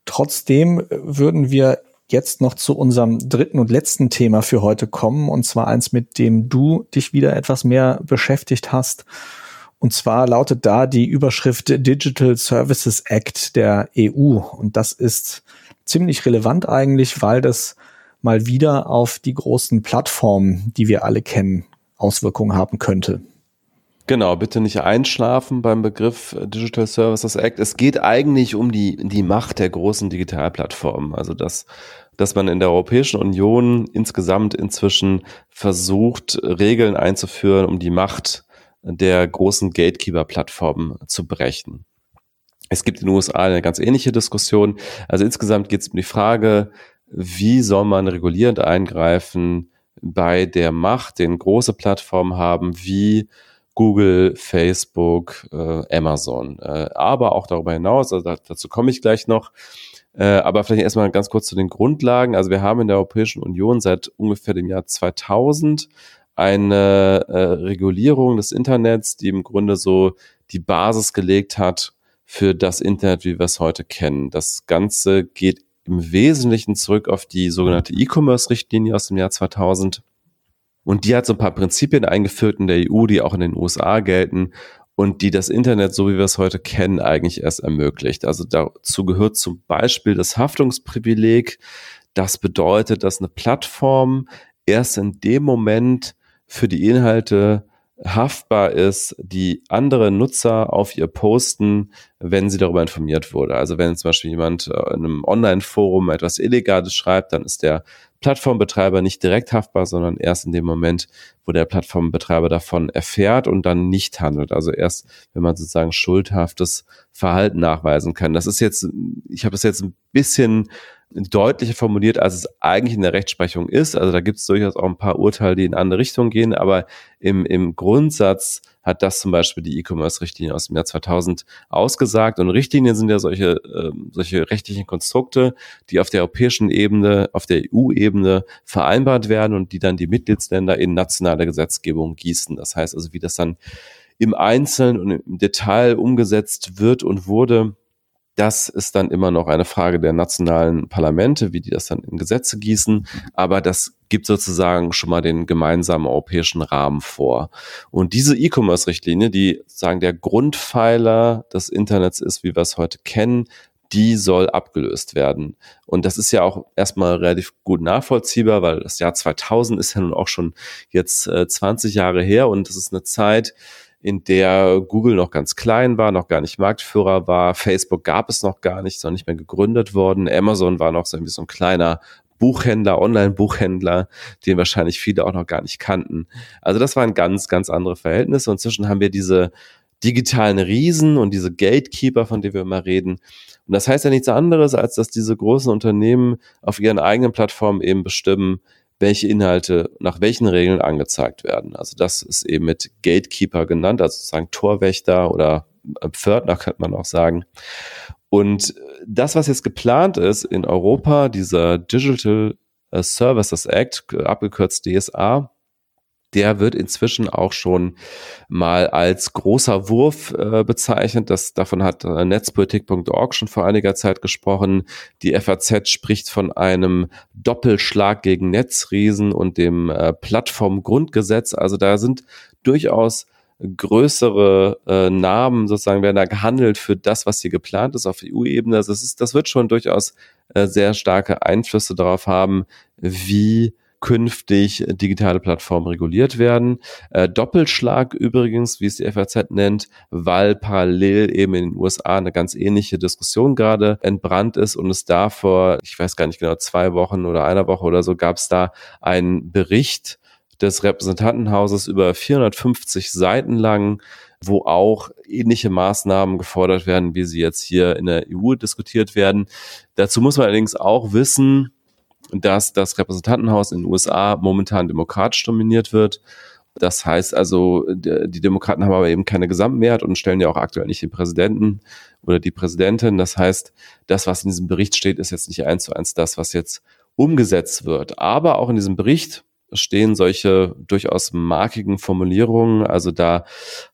Trotzdem würden wir jetzt noch zu unserem dritten und letzten Thema für heute kommen, und zwar eins, mit dem du dich wieder etwas mehr beschäftigt hast. Und zwar lautet da die Überschrift Digital Services Act der EU. Und das ist ziemlich relevant eigentlich, weil das mal wieder auf die großen Plattformen, die wir alle kennen, Auswirkungen haben könnte. Genau, bitte nicht einschlafen beim Begriff Digital Services Act. Es geht eigentlich um die, die Macht der großen Digitalplattformen. Also dass, dass man in der Europäischen Union insgesamt inzwischen versucht, Regeln einzuführen, um die Macht der großen Gatekeeper-Plattformen zu brechen. Es gibt in den USA eine ganz ähnliche Diskussion. Also insgesamt geht es um die Frage, wie soll man regulierend eingreifen bei der Macht, den große Plattformen haben, wie Google, Facebook, äh, Amazon. Äh, aber auch darüber hinaus, also dazu komme ich gleich noch, äh, aber vielleicht erstmal ganz kurz zu den Grundlagen. Also wir haben in der Europäischen Union seit ungefähr dem Jahr 2000 eine äh, Regulierung des Internets, die im Grunde so die Basis gelegt hat für das Internet, wie wir es heute kennen. Das Ganze geht im Wesentlichen zurück auf die sogenannte E-Commerce-Richtlinie aus dem Jahr 2000. Und die hat so ein paar Prinzipien eingeführt in der EU, die auch in den USA gelten und die das Internet, so wie wir es heute kennen, eigentlich erst ermöglicht. Also dazu gehört zum Beispiel das Haftungsprivileg. Das bedeutet, dass eine Plattform erst in dem Moment für die Inhalte haftbar ist, die andere Nutzer auf ihr posten, wenn sie darüber informiert wurde. Also wenn zum Beispiel jemand äh, in einem Online-Forum etwas Illegales schreibt, dann ist der Plattformbetreiber nicht direkt haftbar, sondern erst in dem Moment, wo der Plattformbetreiber davon erfährt und dann nicht handelt. Also erst, wenn man sozusagen schuldhaftes Verhalten nachweisen kann. Das ist jetzt, ich habe das jetzt ein bisschen deutlicher formuliert, als es eigentlich in der Rechtsprechung ist. Also da gibt es durchaus auch ein paar Urteile, die in andere Richtungen gehen, aber im, im Grundsatz hat das zum Beispiel die E-Commerce-Richtlinie aus dem Jahr 2000 ausgesagt. Und Richtlinien sind ja solche, äh, solche rechtlichen Konstrukte, die auf der europäischen Ebene, auf der EU-Ebene vereinbart werden und die dann die Mitgliedsländer in nationale Gesetzgebung gießen. Das heißt also, wie das dann im Einzelnen und im Detail umgesetzt wird und wurde, das ist dann immer noch eine Frage der nationalen Parlamente, wie die das dann in Gesetze gießen. Aber das gibt sozusagen schon mal den gemeinsamen europäischen Rahmen vor. Und diese E-Commerce-Richtlinie, die sagen der Grundpfeiler des Internets ist, wie wir es heute kennen, die soll abgelöst werden. Und das ist ja auch erstmal relativ gut nachvollziehbar, weil das Jahr 2000 ist ja nun auch schon jetzt äh, 20 Jahre her und das ist eine Zeit, in der Google noch ganz klein war, noch gar nicht Marktführer war. Facebook gab es noch gar nicht, ist noch nicht mehr gegründet worden. Amazon war noch so ein, so ein kleiner Buchhändler, Online-Buchhändler, den wahrscheinlich viele auch noch gar nicht kannten. Also das waren ganz, ganz andere Verhältnisse. Und inzwischen haben wir diese digitalen Riesen und diese Gatekeeper, von denen wir immer reden. Und das heißt ja nichts anderes, als dass diese großen Unternehmen auf ihren eigenen Plattformen eben bestimmen, welche Inhalte nach welchen Regeln angezeigt werden. Also das ist eben mit Gatekeeper genannt, also sozusagen Torwächter oder Pförtner könnte man auch sagen. Und das, was jetzt geplant ist in Europa, dieser Digital Services Act, abgekürzt DSA, der wird inzwischen auch schon mal als großer Wurf äh, bezeichnet. Das, davon hat äh, netzpolitik.org schon vor einiger Zeit gesprochen. Die FAZ spricht von einem Doppelschlag gegen Netzriesen und dem äh, Plattformgrundgesetz. Also da sind durchaus größere äh, Namen sozusagen werden da gehandelt für das, was hier geplant ist auf EU-Ebene. Also das, das wird schon durchaus äh, sehr starke Einflüsse darauf haben, wie künftig digitale Plattformen reguliert werden. Äh, Doppelschlag übrigens, wie es die FAZ nennt, weil parallel eben in den USA eine ganz ähnliche Diskussion gerade entbrannt ist und es da vor, ich weiß gar nicht genau, zwei Wochen oder einer Woche oder so gab es da einen Bericht des Repräsentantenhauses über 450 Seiten lang, wo auch ähnliche Maßnahmen gefordert werden, wie sie jetzt hier in der EU diskutiert werden. Dazu muss man allerdings auch wissen, dass das Repräsentantenhaus in den USA momentan demokratisch dominiert wird. Das heißt also, die Demokraten haben aber eben keine Gesamtmehrheit und stellen ja auch aktuell nicht den Präsidenten oder die Präsidentin. Das heißt, das, was in diesem Bericht steht, ist jetzt nicht eins zu eins das, was jetzt umgesetzt wird. Aber auch in diesem Bericht stehen solche durchaus markigen Formulierungen. Also da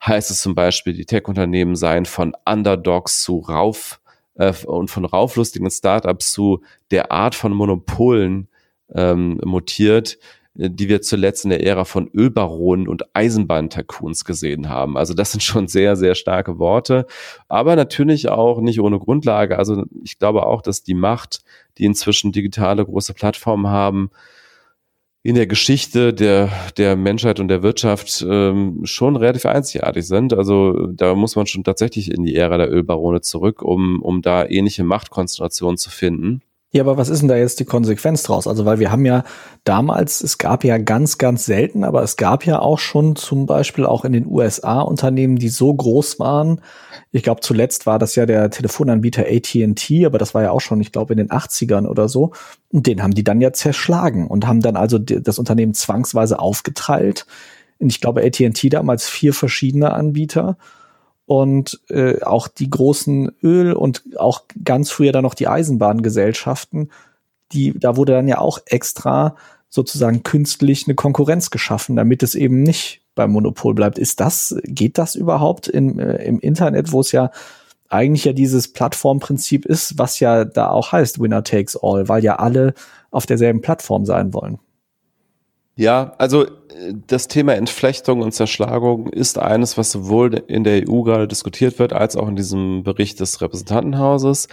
heißt es zum Beispiel, die Tech-Unternehmen seien von Underdogs zu Rauf äh, und von rauflustigen Startups zu der Art von Monopolen ähm, mutiert, die wir zuletzt in der Ära von Ölbaronen und Eisenbahntycoons gesehen haben. Also das sind schon sehr, sehr starke Worte, aber natürlich auch nicht ohne Grundlage. Also ich glaube auch, dass die Macht, die inzwischen digitale große Plattformen haben, in der Geschichte der, der Menschheit und der Wirtschaft ähm, schon relativ einzigartig sind. Also da muss man schon tatsächlich in die Ära der Ölbarone zurück, um, um da ähnliche Machtkonstellationen zu finden. Ja, aber was ist denn da jetzt die Konsequenz draus? Also, weil wir haben ja damals, es gab ja ganz, ganz selten, aber es gab ja auch schon zum Beispiel auch in den USA Unternehmen, die so groß waren. Ich glaube, zuletzt war das ja der Telefonanbieter AT&T, aber das war ja auch schon, ich glaube, in den 80ern oder so. Und den haben die dann ja zerschlagen und haben dann also das Unternehmen zwangsweise aufgeteilt. Und ich glaube, AT&T damals vier verschiedene Anbieter und äh, auch die großen Öl- und auch ganz früher dann noch die Eisenbahngesellschaften, die, da wurde dann ja auch extra sozusagen künstlich eine Konkurrenz geschaffen, damit es eben nicht beim Monopol bleibt. Ist das, geht das überhaupt in, äh, im Internet, wo es ja eigentlich ja dieses Plattformprinzip ist, was ja da auch heißt, Winner takes all, weil ja alle auf derselben Plattform sein wollen. Ja, also das Thema Entflechtung und Zerschlagung ist eines, was sowohl in der EU gerade diskutiert wird, als auch in diesem Bericht des Repräsentantenhauses.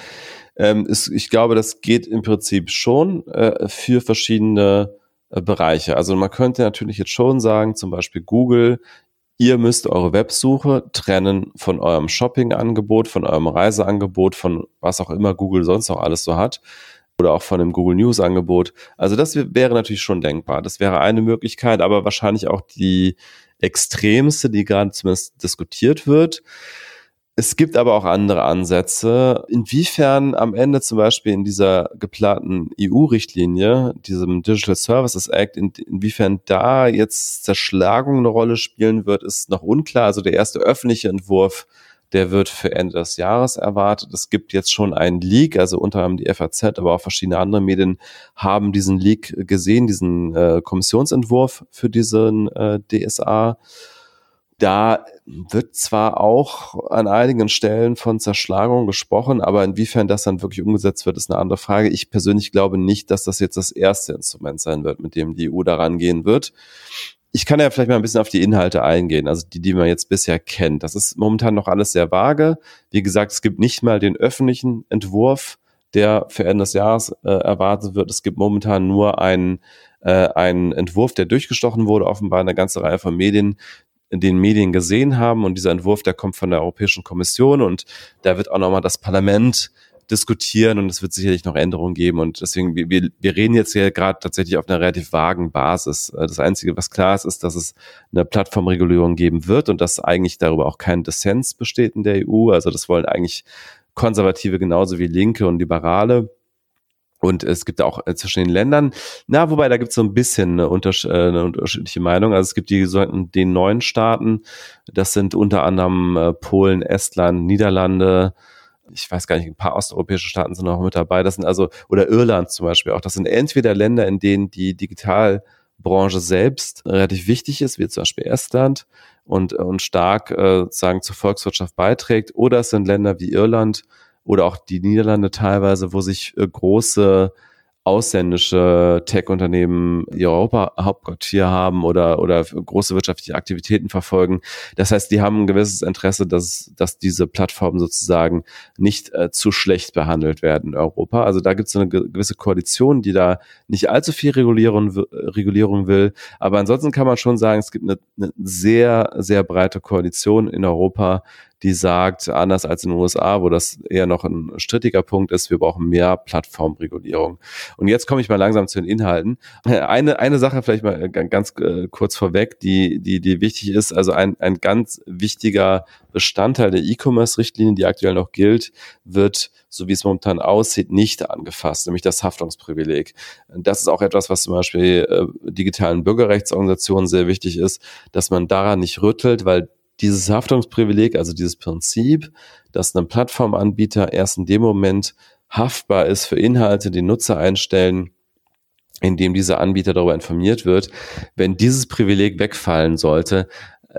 Ähm, ist, ich glaube, das geht im Prinzip schon äh, für verschiedene äh, Bereiche. Also man könnte natürlich jetzt schon sagen, zum Beispiel Google Ihr müsst eure Websuche trennen von eurem Shopping-Angebot, von eurem Reiseangebot, von was auch immer Google sonst noch alles so hat oder auch von dem Google News Angebot. Also das wäre natürlich schon denkbar. Das wäre eine Möglichkeit, aber wahrscheinlich auch die extremste, die gerade zumindest diskutiert wird. Es gibt aber auch andere Ansätze. Inwiefern am Ende zum Beispiel in dieser geplanten EU-Richtlinie, diesem Digital Services Act, in, inwiefern da jetzt Zerschlagung eine Rolle spielen wird, ist noch unklar. Also der erste öffentliche Entwurf, der wird für Ende des Jahres erwartet. Es gibt jetzt schon einen Leak, also unter anderem die FAZ, aber auch verschiedene andere Medien haben diesen Leak gesehen, diesen äh, Kommissionsentwurf für diesen äh, DSA. Da wird zwar auch an einigen Stellen von Zerschlagung gesprochen, aber inwiefern das dann wirklich umgesetzt wird, ist eine andere Frage. Ich persönlich glaube nicht, dass das jetzt das erste Instrument sein wird, mit dem die EU daran gehen wird. Ich kann ja vielleicht mal ein bisschen auf die Inhalte eingehen, also die, die man jetzt bisher kennt. Das ist momentan noch alles sehr vage. Wie gesagt, es gibt nicht mal den öffentlichen Entwurf, der für Ende des Jahres äh, erwartet wird. Es gibt momentan nur einen, äh, einen Entwurf, der durchgestochen wurde, offenbar in einer ganzen Reihe von Medien, in den Medien gesehen haben. Und dieser Entwurf, der kommt von der Europäischen Kommission und da wird auch nochmal das Parlament diskutieren und es wird sicherlich noch Änderungen geben. Und deswegen, wir, wir reden jetzt hier gerade tatsächlich auf einer relativ vagen Basis. Äh, das Einzige, was klar ist, ist, dass es eine Plattformregulierung geben wird und dass eigentlich darüber auch kein Dissens besteht in der EU. Also das wollen eigentlich Konservative genauso wie Linke und Liberale. Und es gibt auch äh, zwischen den Ländern, na, wobei da gibt es so ein bisschen eine, untersch äh, eine, unterschiedliche Meinung. Also es gibt die sogenannten den neuen Staaten, das sind unter anderem Polen, Estland, Niederlande, ich weiß gar nicht, ein paar osteuropäische Staaten sind noch mit dabei. Das sind also, oder Irland zum Beispiel auch, das sind entweder Länder, in denen die Digitalbranche selbst relativ wichtig ist, wie zum Beispiel Estland und, und stark äh, sagen zur Volkswirtschaft beiträgt, oder es sind Länder wie Irland, oder auch die Niederlande teilweise, wo sich äh, große ausländische Tech-Unternehmen ihr Europa-Hauptquartier haben oder, oder große wirtschaftliche Aktivitäten verfolgen. Das heißt, die haben ein gewisses Interesse, dass, dass diese Plattformen sozusagen nicht äh, zu schlecht behandelt werden in Europa. Also da gibt es eine gewisse Koalition, die da nicht allzu viel Regulierung, Regulierung will. Aber ansonsten kann man schon sagen, es gibt eine, eine sehr, sehr breite Koalition in Europa, die sagt, anders als in den USA, wo das eher noch ein strittiger Punkt ist, wir brauchen mehr Plattformregulierung. Und jetzt komme ich mal langsam zu den Inhalten. Eine, eine Sache vielleicht mal ganz äh, kurz vorweg, die, die, die wichtig ist, also ein, ein ganz wichtiger Bestandteil der E-Commerce-Richtlinie, die aktuell noch gilt, wird, so wie es momentan aussieht, nicht angefasst, nämlich das Haftungsprivileg. Das ist auch etwas, was zum Beispiel äh, digitalen Bürgerrechtsorganisationen sehr wichtig ist, dass man daran nicht rüttelt, weil dieses Haftungsprivileg, also dieses Prinzip, dass ein Plattformanbieter erst in dem Moment haftbar ist für Inhalte, die Nutzer einstellen, indem dieser Anbieter darüber informiert wird. Wenn dieses Privileg wegfallen sollte,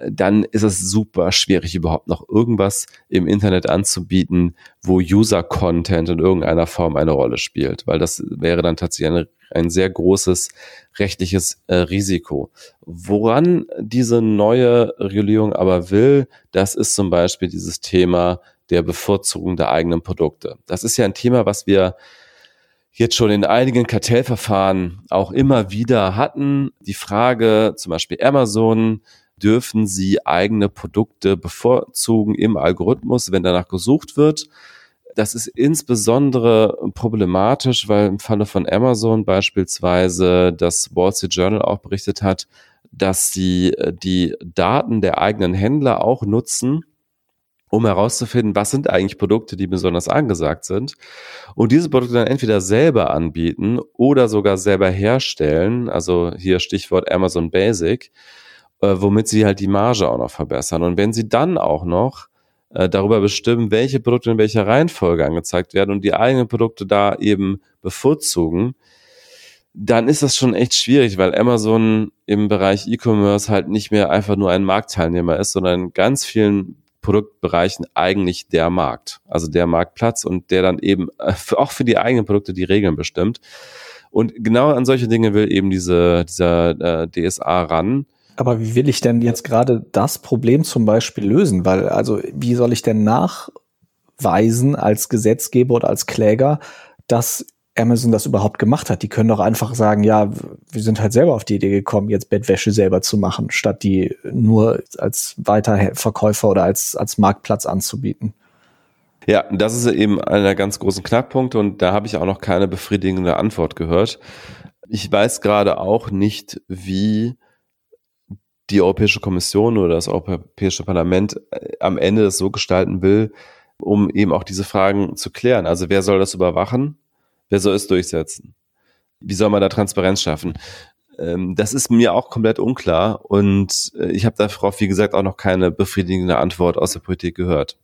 dann ist es super schwierig, überhaupt noch irgendwas im Internet anzubieten, wo User-Content in irgendeiner Form eine Rolle spielt, weil das wäre dann tatsächlich eine, ein sehr großes rechtliches äh, Risiko. Woran diese neue Regulierung aber will, das ist zum Beispiel dieses Thema der Bevorzugung der eigenen Produkte. Das ist ja ein Thema, was wir jetzt schon in einigen Kartellverfahren auch immer wieder hatten. Die Frage zum Beispiel Amazon, dürfen sie eigene Produkte bevorzugen im Algorithmus, wenn danach gesucht wird. Das ist insbesondere problematisch, weil im Falle von Amazon beispielsweise das Wall Street Journal auch berichtet hat, dass sie äh, die Daten der eigenen Händler auch nutzen, um herauszufinden, was sind eigentlich Produkte, die besonders angesagt sind und diese Produkte dann entweder selber anbieten oder sogar selber herstellen, also hier Stichwort Amazon Basic, äh, womit sie halt die Marge auch noch verbessern. Und wenn sie dann auch noch äh, darüber bestimmen, welche Produkte in welcher Reihenfolge angezeigt werden und die eigenen Produkte da eben bevorzugen, dann ist das schon echt schwierig, weil Amazon im Bereich E-Commerce halt nicht mehr einfach nur ein Marktteilnehmer ist, sondern in ganz vielen Produktbereichen eigentlich der Markt, also der Marktplatz und der dann eben äh, auch für die eigenen Produkte die Regeln bestimmt. Und genau an solche Dinge will eben diese, dieser äh, DSA ran. Aber wie will ich denn jetzt gerade das Problem zum Beispiel lösen? Weil, also, wie soll ich denn nachweisen als Gesetzgeber oder als Kläger, dass Amazon das überhaupt gemacht hat. Die können doch einfach sagen, ja, wir sind halt selber auf die Idee gekommen, jetzt Bettwäsche selber zu machen, statt die nur als Weiterverkäufer oder als, als Marktplatz anzubieten. Ja, das ist eben einer ganz großen Knackpunkte und da habe ich auch noch keine befriedigende Antwort gehört. Ich weiß gerade auch nicht, wie die Europäische Kommission oder das Europäische Parlament äh, am Ende das so gestalten will, um eben auch diese Fragen zu klären. Also wer soll das überwachen? Wer soll es durchsetzen? Wie soll man da Transparenz schaffen? Ähm, das ist mir auch komplett unklar und äh, ich habe darauf, wie gesagt, auch noch keine befriedigende Antwort aus der Politik gehört.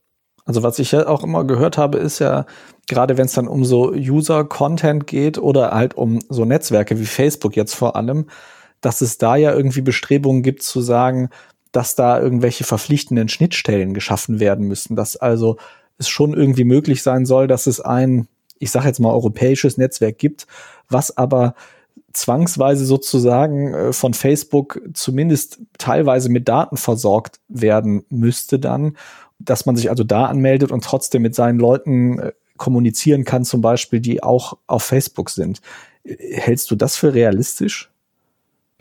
Also was ich ja auch immer gehört habe, ist ja, gerade wenn es dann um so User-Content geht oder halt um so Netzwerke wie Facebook jetzt vor allem, dass es da ja irgendwie Bestrebungen gibt zu sagen, dass da irgendwelche verpflichtenden Schnittstellen geschaffen werden müssen, dass also es schon irgendwie möglich sein soll, dass es ein, ich sage jetzt mal, europäisches Netzwerk gibt, was aber zwangsweise sozusagen äh, von Facebook zumindest teilweise mit Daten versorgt werden müsste dann, dass man sich also da anmeldet und trotzdem mit seinen Leuten äh, kommunizieren kann, zum Beispiel, die auch auf Facebook sind. Hältst du das für realistisch?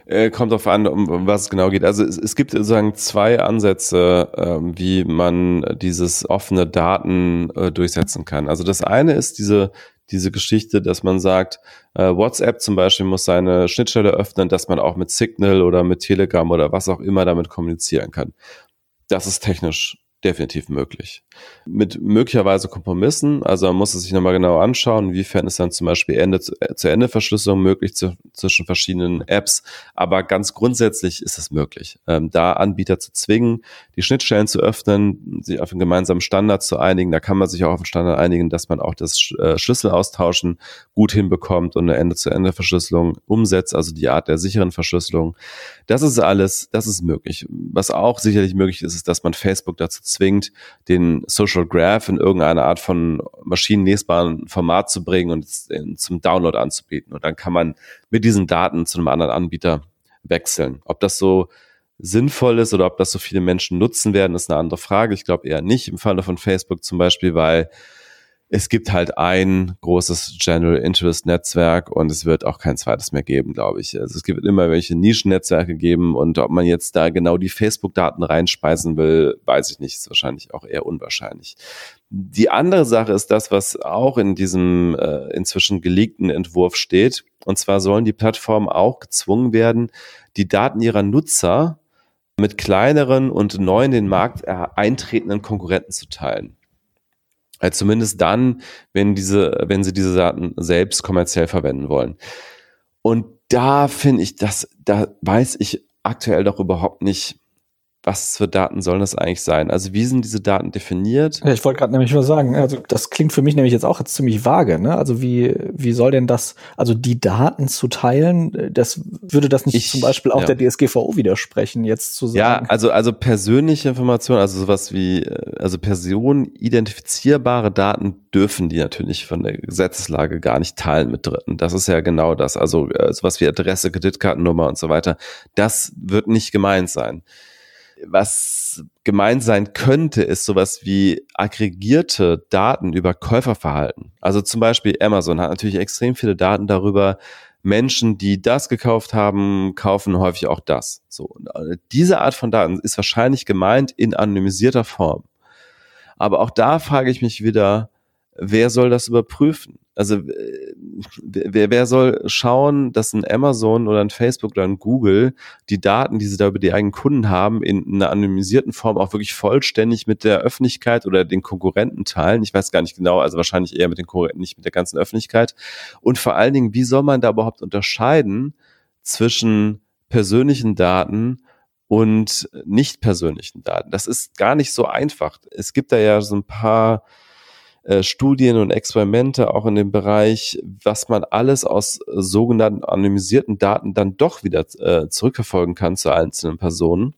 Äh, kommt darauf an, um, um, was es genau geht. Also es, es gibt sozusagen zwei Ansätze, ähm, wie man dieses offene Daten äh, durchsetzen kann. Also das eine ist diese diese Geschichte, dass man sagt, äh, WhatsApp zum Beispiel muss seine Schnittstelle öffnen, dass man auch mit Signal oder mit Telegram oder was auch immer damit kommunizieren kann. Das ist technisch definitiv möglich. Mit möglicherweise Kompromissen, also man muss es sich nochmal genau anschauen, inwiefern ist dann zum Beispiel Ende zu, äh, zu Ende Verschlüsselung möglich zu, zwischen verschiedenen Apps, aber ganz grundsätzlich ist es möglich, ähm, da Anbieter zu zwingen, die Schnittstellen zu öffnen, sich auf einen gemeinsamen Standard zu einigen, da kann man sich auch auf einen Standard einigen, dass man auch das äh, Schlüssel austauschen gut hinbekommt und eine Ende-zu-Ende-Verschlüsselung umsetzt, also die Art der sicheren Verschlüsselung. Das ist alles, das ist möglich. Was auch sicherlich möglich ist, ist, dass man Facebook dazu zwingt, den Social Graph in irgendeine Art von maschinenlesbaren Format zu bringen und zum Download anzubieten. Und dann kann man mit diesen Daten zu einem anderen Anbieter wechseln. Ob das so sinnvoll ist oder ob das so viele Menschen nutzen werden, ist eine andere Frage. Ich glaube eher nicht im Falle von Facebook zum Beispiel, weil es gibt halt ein großes General Interest Netzwerk und es wird auch kein zweites mehr geben, glaube ich. Also es gibt immer welche Nischennetzwerke geben und ob man jetzt da genau die Facebook-Daten reinspeisen will, weiß ich nicht, ist wahrscheinlich auch eher unwahrscheinlich. Die andere Sache ist das, was auch in diesem äh, inzwischen geleakten Entwurf steht. Und zwar sollen die Plattformen auch gezwungen werden, die Daten ihrer Nutzer mit kleineren und neu in den Markt eintretenden Konkurrenten zu teilen. Also zumindest dann, wenn diese, wenn sie diese Daten selbst kommerziell verwenden wollen. Und da finde ich, das, da weiß ich aktuell doch überhaupt nicht, was für Daten sollen das eigentlich sein? Also wie sind diese Daten definiert? Ja, ich wollte gerade nämlich mal sagen, also das klingt für mich nämlich jetzt auch jetzt ziemlich vage. Ne? Also wie, wie soll denn das, also die Daten zu teilen, das würde das nicht ich, zum Beispiel auch ja. der DSGVO widersprechen, jetzt zu sagen? Ja, also, also persönliche Informationen, also sowas wie, also personenidentifizierbare Daten dürfen die natürlich von der Gesetzeslage gar nicht teilen mit Dritten. Das ist ja genau das. Also äh, sowas wie Adresse, Kreditkartennummer und so weiter, das wird nicht gemeint sein was gemeint sein könnte, ist sowas wie aggregierte Daten über Käuferverhalten. Also zum Beispiel Amazon hat natürlich extrem viele Daten darüber, Menschen, die das gekauft haben, kaufen häufig auch das. So, äh, diese Art von Daten ist wahrscheinlich gemeint in anonymisierter Form. Aber auch da frage ich mich wieder, wer soll das überprüfen? Also äh, wer, wer soll schauen, dass ein Amazon oder ein Facebook oder ein Google die Daten, die sie da über die eigenen Kunden haben, in einer anonymisierten Form auch wirklich vollständig mit der Öffentlichkeit oder den Konkurrenten teilen? Ich weiß gar nicht genau, also wahrscheinlich eher mit den Konkurrenten, nicht mit der ganzen Öffentlichkeit. Und vor allen Dingen, wie soll man da überhaupt unterscheiden zwischen persönlichen Daten und nicht persönlichen Daten? Das ist gar nicht so einfach. Es gibt da ja so ein paar äh, Studien und Experimente auch in dem Bereich, was man alles aus sogenannten anonymisierten Daten dann doch wieder äh, zurückverfolgen kann zu einzelnen Personen.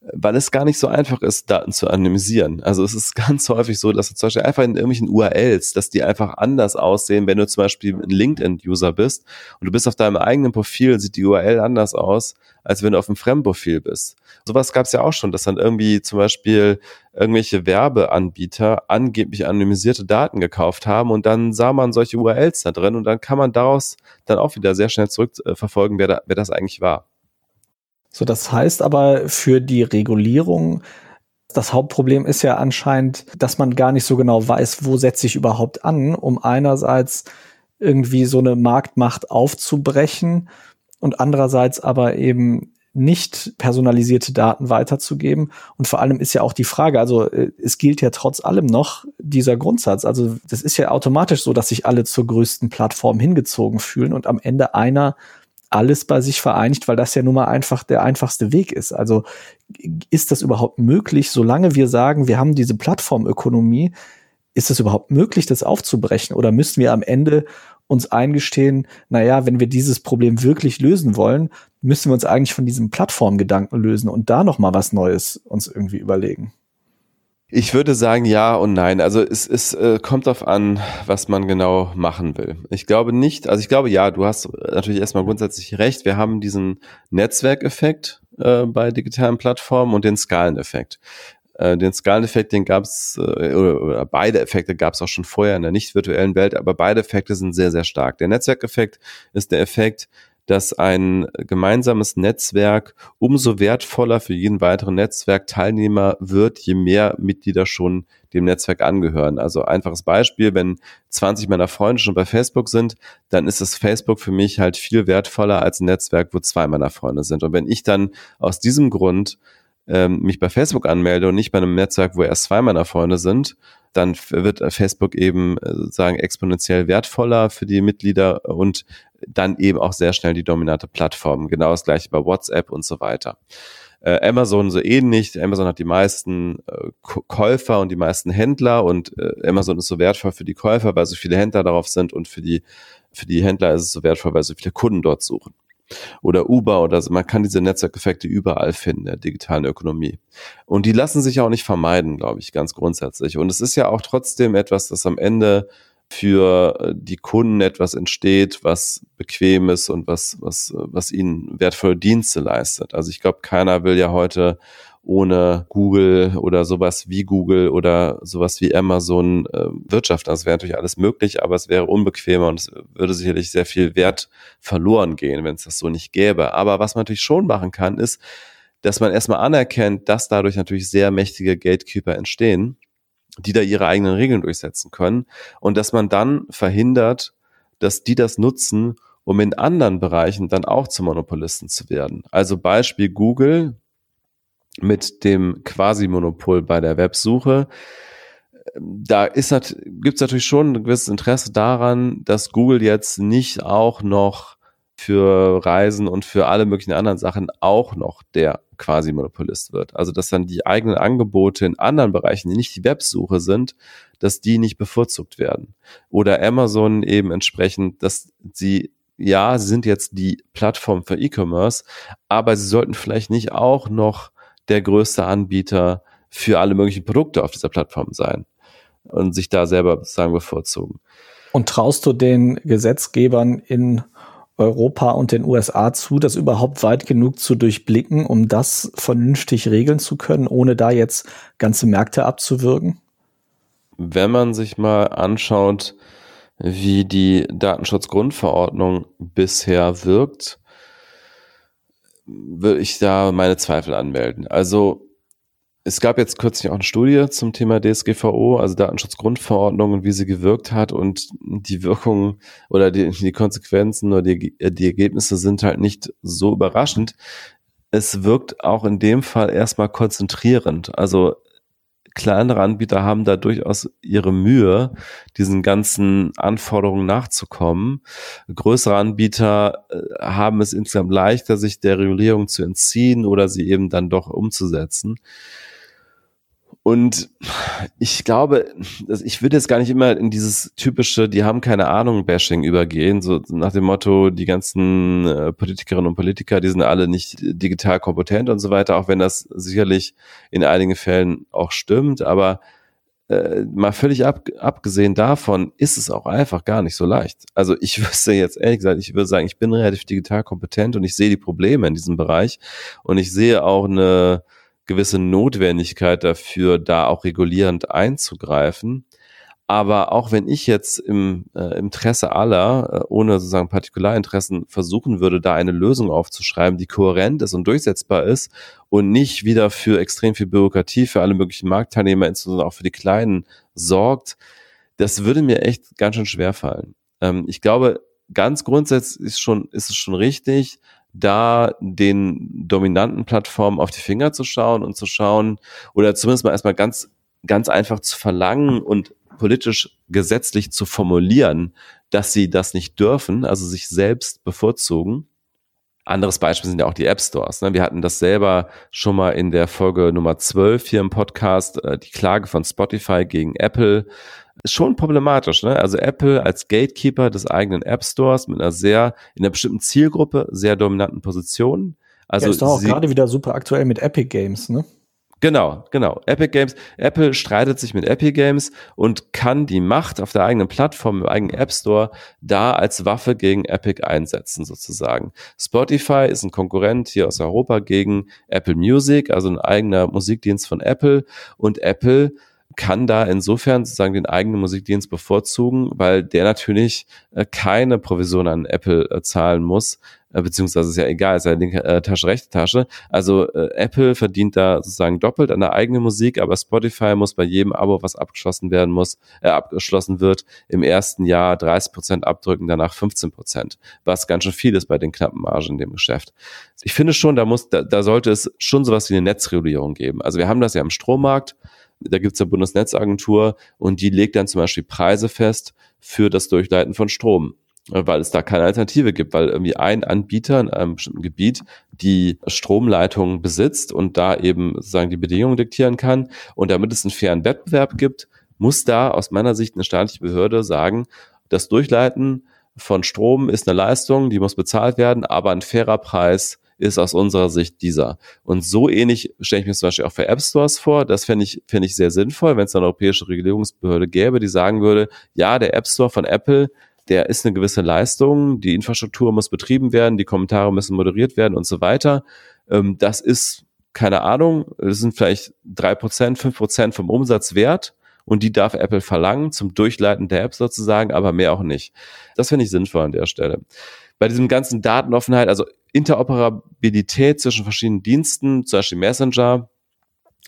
Weil es gar nicht so einfach ist, Daten zu anonymisieren. Also es ist ganz häufig so, dass zum Beispiel einfach in irgendwelchen URLs, dass die einfach anders aussehen, wenn du zum Beispiel ein LinkedIn-User bist und du bist auf deinem eigenen Profil, sieht die URL anders aus, als wenn du auf einem Fremdprofil bist. Sowas gab es ja auch schon, dass dann irgendwie zum Beispiel irgendwelche Werbeanbieter angeblich anonymisierte Daten gekauft haben und dann sah man solche URLs da drin und dann kann man daraus dann auch wieder sehr schnell zurückverfolgen, wer, da, wer das eigentlich war. So, das heißt aber für die Regulierung, das Hauptproblem ist ja anscheinend, dass man gar nicht so genau weiß, wo setze ich überhaupt an, um einerseits irgendwie so eine Marktmacht aufzubrechen und andererseits aber eben nicht personalisierte Daten weiterzugeben. Und vor allem ist ja auch die Frage, also äh, es gilt ja trotz allem noch dieser Grundsatz. Also das ist ja automatisch so, dass sich alle zur größten Plattform hingezogen fühlen und am Ende einer alles bei sich vereinigt, weil das ja nun mal einfach der einfachste Weg ist. Also ist das überhaupt möglich, solange wir sagen, wir haben diese Plattformökonomie, ist es überhaupt möglich, das aufzubrechen? Oder müssen wir am Ende uns eingestehen, naja, wenn wir dieses Problem wirklich lösen wollen, müssen wir uns eigentlich von diesem Plattformgedanken lösen und da nochmal was Neues uns irgendwie überlegen? Ich würde sagen ja und nein. Also es, es äh, kommt darauf an, was man genau machen will. Ich glaube nicht, also ich glaube ja, du hast natürlich erstmal grundsätzlich recht. Wir haben diesen Netzwerkeffekt äh, bei digitalen Plattformen und den Skaleneffekt. Äh, den Skaleneffekt, den gab es, äh, oder, oder beide Effekte gab es auch schon vorher in der nicht virtuellen Welt, aber beide Effekte sind sehr, sehr stark. Der Netzwerkeffekt ist der Effekt, dass ein gemeinsames Netzwerk umso wertvoller für jeden weiteren Netzwerkteilnehmer wird, je mehr Mitglieder schon dem Netzwerk angehören. Also einfaches Beispiel, wenn 20 meiner Freunde schon bei Facebook sind, dann ist das Facebook für mich halt viel wertvoller als ein Netzwerk, wo zwei meiner Freunde sind. Und wenn ich dann aus diesem Grund ähm, mich bei Facebook anmelde und nicht bei einem Netzwerk, wo erst zwei meiner Freunde sind, dann wird Facebook eben äh, sozusagen exponentiell wertvoller für die Mitglieder und dann eben auch sehr schnell die dominante Plattform. Genau das gleiche bei WhatsApp und so weiter. Äh, Amazon so ähnlich. Amazon hat die meisten äh, Käufer und die meisten Händler und äh, Amazon ist so wertvoll für die Käufer, weil so viele Händler darauf sind und für die, für die Händler ist es so wertvoll, weil so viele Kunden dort suchen. Oder Uber oder so. Man kann diese Netzwerkeffekte überall finden, in der digitalen Ökonomie. Und die lassen sich auch nicht vermeiden, glaube ich, ganz grundsätzlich. Und es ist ja auch trotzdem etwas, das am Ende für äh, die Kunden etwas entsteht, was bequem ist und was, was, was ihnen wertvolle Dienste leistet. Also ich glaube, keiner will ja heute ohne Google oder sowas wie Google oder sowas wie Amazon äh, wirtschaften. Das wäre natürlich alles möglich, aber es wäre unbequemer und es würde sicherlich sehr viel Wert verloren gehen, wenn es das so nicht gäbe. Aber was man natürlich schon machen kann, ist, dass man erstmal anerkennt, dass dadurch natürlich sehr mächtige Gatekeeper entstehen die da ihre eigenen Regeln durchsetzen können und dass man dann verhindert, dass die das nutzen, um in anderen Bereichen dann auch zu Monopolisten zu werden. Also Beispiel Google mit dem Quasi-Monopol bei der Websuche. Da ist gibt es natürlich schon ein gewisses Interesse daran, dass Google jetzt nicht auch noch für Reisen und für alle möglichen anderen Sachen auch noch der quasi Monopolist wird. Also dass dann die eigenen Angebote in anderen Bereichen, die nicht die Websuche sind, dass die nicht bevorzugt werden. Oder Amazon eben entsprechend, dass sie ja, sie sind jetzt die Plattform für E-Commerce, aber sie sollten vielleicht nicht auch noch der größte Anbieter für alle möglichen Produkte auf dieser Plattform sein und sich da selber sozusagen bevorzugen. Und traust du den Gesetzgebern in Europa und den USA zu, das überhaupt weit genug zu durchblicken, um das vernünftig regeln zu können, ohne da jetzt ganze Märkte abzuwürgen? Wenn man sich mal anschaut, wie die Datenschutzgrundverordnung bisher wirkt, würde ich da meine Zweifel anmelden. Also es gab jetzt kürzlich auch eine Studie zum Thema DSGVO, also Datenschutzgrundverordnung und wie sie gewirkt hat und die Wirkung oder die, die Konsequenzen oder die, die Ergebnisse sind halt nicht so überraschend. Es wirkt auch in dem Fall erstmal konzentrierend. Also kleinere Anbieter haben da durchaus ihre Mühe, diesen ganzen Anforderungen nachzukommen. Größere Anbieter äh, haben es insgesamt leichter, sich der Regulierung zu entziehen oder sie eben dann doch umzusetzen. Und ich glaube, ich würde jetzt gar nicht immer in dieses typische, die haben keine Ahnung, Bashing übergehen, so nach dem Motto, die ganzen äh, Politikerinnen und Politiker, die sind alle nicht digital kompetent und so weiter, auch wenn das sicherlich in einigen Fällen auch stimmt, aber äh, mal völlig ab, abgesehen davon ist es auch einfach gar nicht so leicht. Also ich wüsste jetzt ehrlich gesagt, ich würde sagen, ich bin relativ digital kompetent und ich sehe die Probleme in diesem Bereich und ich sehe auch eine gewisse Notwendigkeit dafür, da auch regulierend einzugreifen. Aber auch wenn ich jetzt im äh, Interesse aller, äh, ohne sozusagen Partikularinteressen, versuchen würde, da eine Lösung aufzuschreiben, die kohärent ist und durchsetzbar ist und nicht wieder für extrem viel Bürokratie für alle möglichen Marktteilnehmer, insbesondere auch für die Kleinen, sorgt, das würde mir echt ganz schön schwer fallen. Ähm, ich glaube, ganz grundsätzlich ist, schon, ist es schon richtig, da den dominanten Plattformen auf die Finger zu schauen und zu schauen oder zumindest mal erstmal ganz, ganz einfach zu verlangen und politisch gesetzlich zu formulieren, dass sie das nicht dürfen, also sich selbst bevorzugen. Anderes Beispiel sind ja auch die App Stores. Ne? Wir hatten das selber schon mal in der Folge Nummer 12 hier im Podcast, äh, die Klage von Spotify gegen Apple ist schon problematisch. Ne? Also Apple als Gatekeeper des eigenen App Stores mit einer sehr, in einer bestimmten Zielgruppe, sehr dominanten Position. Also ja, ist doch auch gerade wieder super aktuell mit Epic Games, ne? Genau, genau. Epic Games. Apple streitet sich mit Epic Games und kann die Macht auf der eigenen Plattform, im eigenen App Store, da als Waffe gegen Epic einsetzen, sozusagen. Spotify ist ein Konkurrent hier aus Europa gegen Apple Music, also ein eigener Musikdienst von Apple. Und Apple kann da insofern sozusagen den eigenen Musikdienst bevorzugen, weil der natürlich äh, keine Provision an Apple äh, zahlen muss, äh, beziehungsweise ist ja egal, ist ja linke Tasche, rechte Tasche. Also Apple verdient da sozusagen doppelt an der eigenen Musik, aber Spotify muss bei jedem Abo, was abgeschlossen werden muss, äh, abgeschlossen wird, im ersten Jahr 30 Prozent abdrücken, danach 15 Prozent, was ganz schön viel ist bei den knappen Margen in dem Geschäft. Ich finde schon, da muss, da, da sollte es schon sowas wie eine Netzregulierung geben. Also wir haben das ja im Strommarkt, da gibt's ja Bundesnetzagentur und die legt dann zum Beispiel Preise fest für das Durchleiten von Strom weil es da keine Alternative gibt, weil irgendwie ein Anbieter in einem bestimmten Gebiet die Stromleitungen besitzt und da eben sozusagen die Bedingungen diktieren kann. Und damit es einen fairen Wettbewerb gibt, muss da aus meiner Sicht eine staatliche Behörde sagen, das Durchleiten von Strom ist eine Leistung, die muss bezahlt werden, aber ein fairer Preis ist aus unserer Sicht dieser. Und so ähnlich stelle ich mir zum Beispiel auch für App Stores vor. Das fände ich, fände ich sehr sinnvoll, wenn es eine europäische Regulierungsbehörde gäbe, die sagen würde, ja, der App Store von Apple, der ist eine gewisse Leistung, die Infrastruktur muss betrieben werden, die Kommentare müssen moderiert werden und so weiter. Ähm, das ist, keine Ahnung, das sind vielleicht drei Prozent, fünf Prozent vom Umsatz wert und die darf Apple verlangen zum Durchleiten der App sozusagen, aber mehr auch nicht. Das finde ich sinnvoll an der Stelle. Bei diesem ganzen Datenoffenheit, also Interoperabilität zwischen verschiedenen Diensten, zum Beispiel Messenger,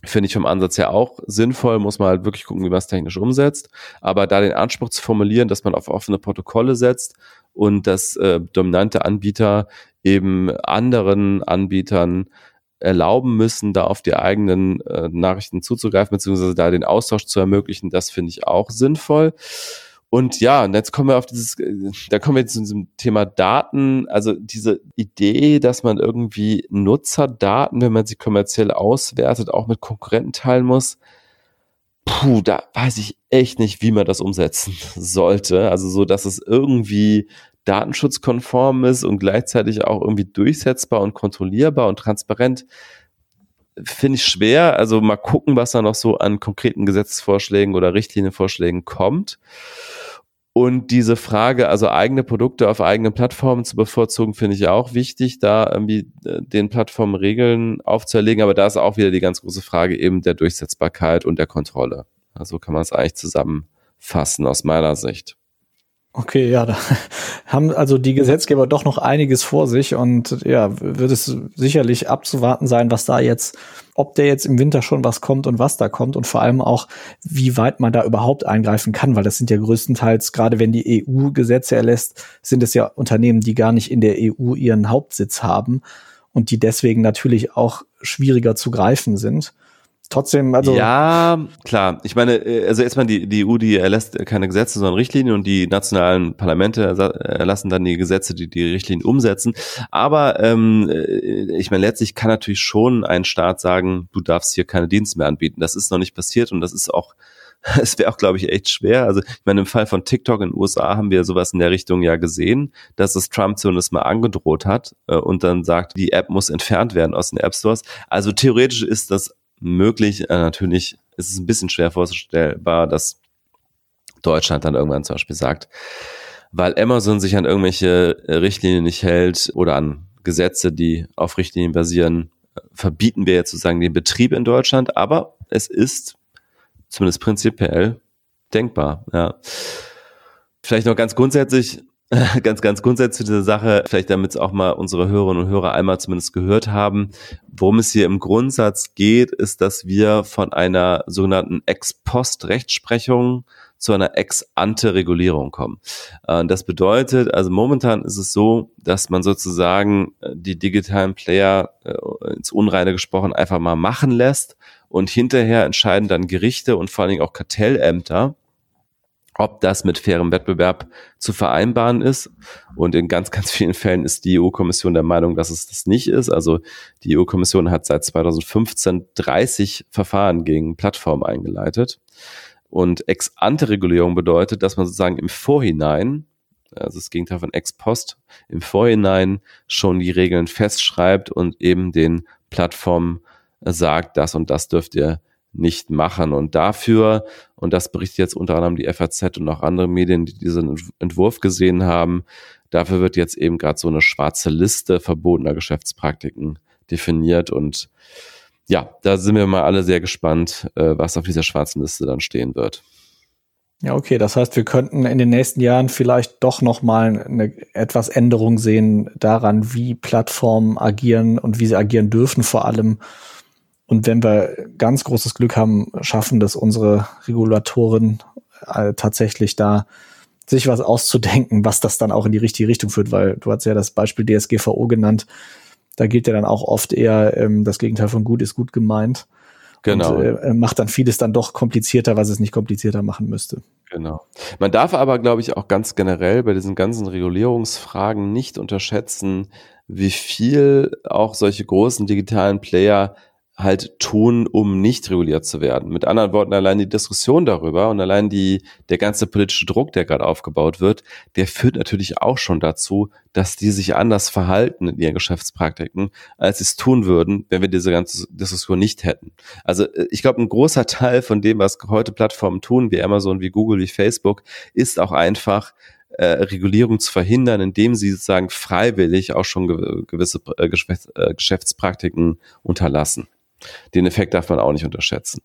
finde ich vom Ansatz her auch sinnvoll, muss man halt wirklich gucken, wie man es technisch umsetzt. Aber da den Anspruch zu formulieren, dass man auf offene Protokolle setzt und dass äh, dominante Anbieter eben anderen Anbietern erlauben müssen, da auf die eigenen äh, Nachrichten zuzugreifen, beziehungsweise da den Austausch zu ermöglichen, das finde ich auch sinnvoll. Und ja, und jetzt kommen wir auf dieses, da kommen wir jetzt zu diesem Thema Daten, also diese Idee, dass man irgendwie Nutzerdaten, wenn man sie kommerziell auswertet, auch mit Konkurrenten teilen muss. Puh, da weiß ich echt nicht, wie man das umsetzen sollte. Also so, dass es irgendwie datenschutzkonform ist und gleichzeitig auch irgendwie durchsetzbar und kontrollierbar und transparent finde ich schwer. Also mal gucken, was da noch so an konkreten Gesetzesvorschlägen oder Richtlinienvorschlägen kommt. Und diese Frage, also eigene Produkte auf eigenen Plattformen zu bevorzugen, finde ich auch wichtig, da irgendwie äh, den Plattformen Regeln aufzuerlegen. Aber da ist auch wieder die ganz große Frage eben der Durchsetzbarkeit und der Kontrolle. Also kann man es eigentlich zusammenfassen aus meiner Sicht. Okay, ja, da haben also die Gesetzgeber doch noch einiges vor sich und ja, wird es sicherlich abzuwarten sein, was da jetzt, ob der jetzt im Winter schon was kommt und was da kommt und vor allem auch, wie weit man da überhaupt eingreifen kann, weil das sind ja größtenteils, gerade wenn die EU Gesetze erlässt, sind es ja Unternehmen, die gar nicht in der EU ihren Hauptsitz haben und die deswegen natürlich auch schwieriger zu greifen sind. Trotzdem, also. Ja, klar. Ich meine, äh, also erstmal die, die EU, die erlässt keine Gesetze, sondern Richtlinien und die nationalen Parlamente erlassen dann die Gesetze, die die Richtlinien umsetzen. Aber ähm, äh, ich meine, letztlich kann natürlich schon ein Staat sagen, du darfst hier keine Dienste mehr anbieten. Das ist noch nicht passiert und das ist auch es wäre auch, glaube ich, echt schwer. Also ich meine, im Fall von TikTok in den USA haben wir sowas in der Richtung ja gesehen, dass es Trump zumindest mal angedroht hat äh, und dann sagt, die App muss entfernt werden aus den App Stores. Also theoretisch ist das möglich. Äh, natürlich ist es ein bisschen schwer vorstellbar, dass Deutschland dann irgendwann zum Beispiel sagt, weil Amazon sich an irgendwelche äh, Richtlinien nicht hält oder an Gesetze, die auf Richtlinien basieren, äh, verbieten wir jetzt sozusagen den Betrieb in Deutschland. Aber es ist zumindest prinzipiell denkbar. Ja. Vielleicht noch ganz grundsätzlich, ganz, ganz grundsätzlich zu dieser Sache, vielleicht damit es auch mal unsere Hörerinnen und Hörer einmal zumindest gehört haben. Worum es hier im Grundsatz geht, ist, dass wir von einer sogenannten Ex-Post-Rechtsprechung zu einer Ex-Ante-Regulierung kommen. Äh, das bedeutet, also momentan ist es so, dass man sozusagen äh, die digitalen Player äh, ins Unreine gesprochen einfach mal machen lässt und hinterher entscheiden dann Gerichte und vor allen Dingen auch Kartellämter, ob das mit fairem Wettbewerb zu vereinbaren ist. Und in ganz, ganz vielen Fällen ist die EU-Kommission der Meinung, dass es das nicht ist. Also die EU-Kommission hat seit 2015 30 Verfahren gegen Plattformen eingeleitet. Und Ex-Ante-Regulierung bedeutet, dass man sozusagen im Vorhinein, also das Gegenteil von Ex-Post, im Vorhinein schon die Regeln festschreibt und eben den Plattformen sagt, das und das dürft ihr nicht machen. Und dafür, und das berichtet jetzt unter anderem die FAZ und auch andere Medien, die diesen Entwurf gesehen haben, dafür wird jetzt eben gerade so eine schwarze Liste verbotener Geschäftspraktiken definiert. Und ja, da sind wir mal alle sehr gespannt, äh, was auf dieser schwarzen Liste dann stehen wird. Ja, okay. Das heißt, wir könnten in den nächsten Jahren vielleicht doch noch mal eine etwas Änderung sehen daran, wie Plattformen agieren und wie sie agieren dürfen, vor allem und wenn wir ganz großes Glück haben, schaffen das unsere Regulatoren äh, tatsächlich da sich was auszudenken, was das dann auch in die richtige Richtung führt, weil du hast ja das Beispiel DSGVO genannt. Da gilt ja dann auch oft eher, ähm, das Gegenteil von gut ist gut gemeint. Genau. Und, äh, macht dann vieles dann doch komplizierter, was es nicht komplizierter machen müsste. Genau. Man darf aber, glaube ich, auch ganz generell bei diesen ganzen Regulierungsfragen nicht unterschätzen, wie viel auch solche großen digitalen Player halt tun, um nicht reguliert zu werden. Mit anderen Worten, allein die Diskussion darüber und allein die, der ganze politische Druck, der gerade aufgebaut wird, der führt natürlich auch schon dazu, dass die sich anders verhalten in ihren Geschäftspraktiken, als sie es tun würden, wenn wir diese ganze Diskussion nicht hätten. Also äh, ich glaube, ein großer Teil von dem, was heute Plattformen tun, wie Amazon, wie Google, wie Facebook, ist auch einfach, äh, Regulierung zu verhindern, indem sie sozusagen freiwillig auch schon gewisse äh, Geschäftspraktiken unterlassen. Den Effekt darf man auch nicht unterschätzen.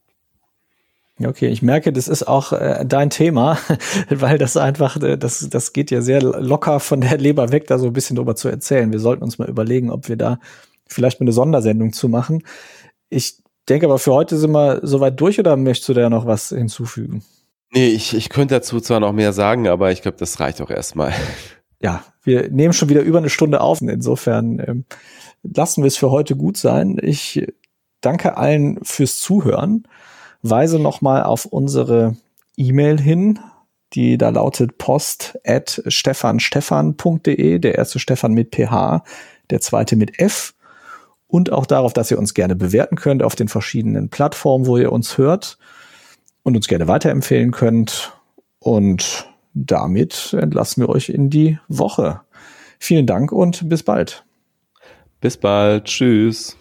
Okay, ich merke, das ist auch äh, dein Thema, weil das einfach, äh, das, das geht ja sehr locker von der Leber weg, da so ein bisschen drüber zu erzählen. Wir sollten uns mal überlegen, ob wir da vielleicht mal eine Sondersendung zu machen. Ich denke aber für heute sind wir soweit durch oder möchtest du da noch was hinzufügen? Nee, ich, ich könnte dazu zwar noch mehr sagen, aber ich glaube, das reicht auch erstmal. Ja, wir nehmen schon wieder über eine Stunde auf. Insofern ähm, lassen wir es für heute gut sein. Ich danke allen fürs Zuhören. Weise nochmal auf unsere E-Mail hin, die da lautet post at stefanstefan.de, der erste Stefan mit PH, der zweite mit F. Und auch darauf, dass ihr uns gerne bewerten könnt auf den verschiedenen Plattformen, wo ihr uns hört und uns gerne weiterempfehlen könnt. Und damit entlassen wir euch in die Woche. Vielen Dank und bis bald. Bis bald. Tschüss.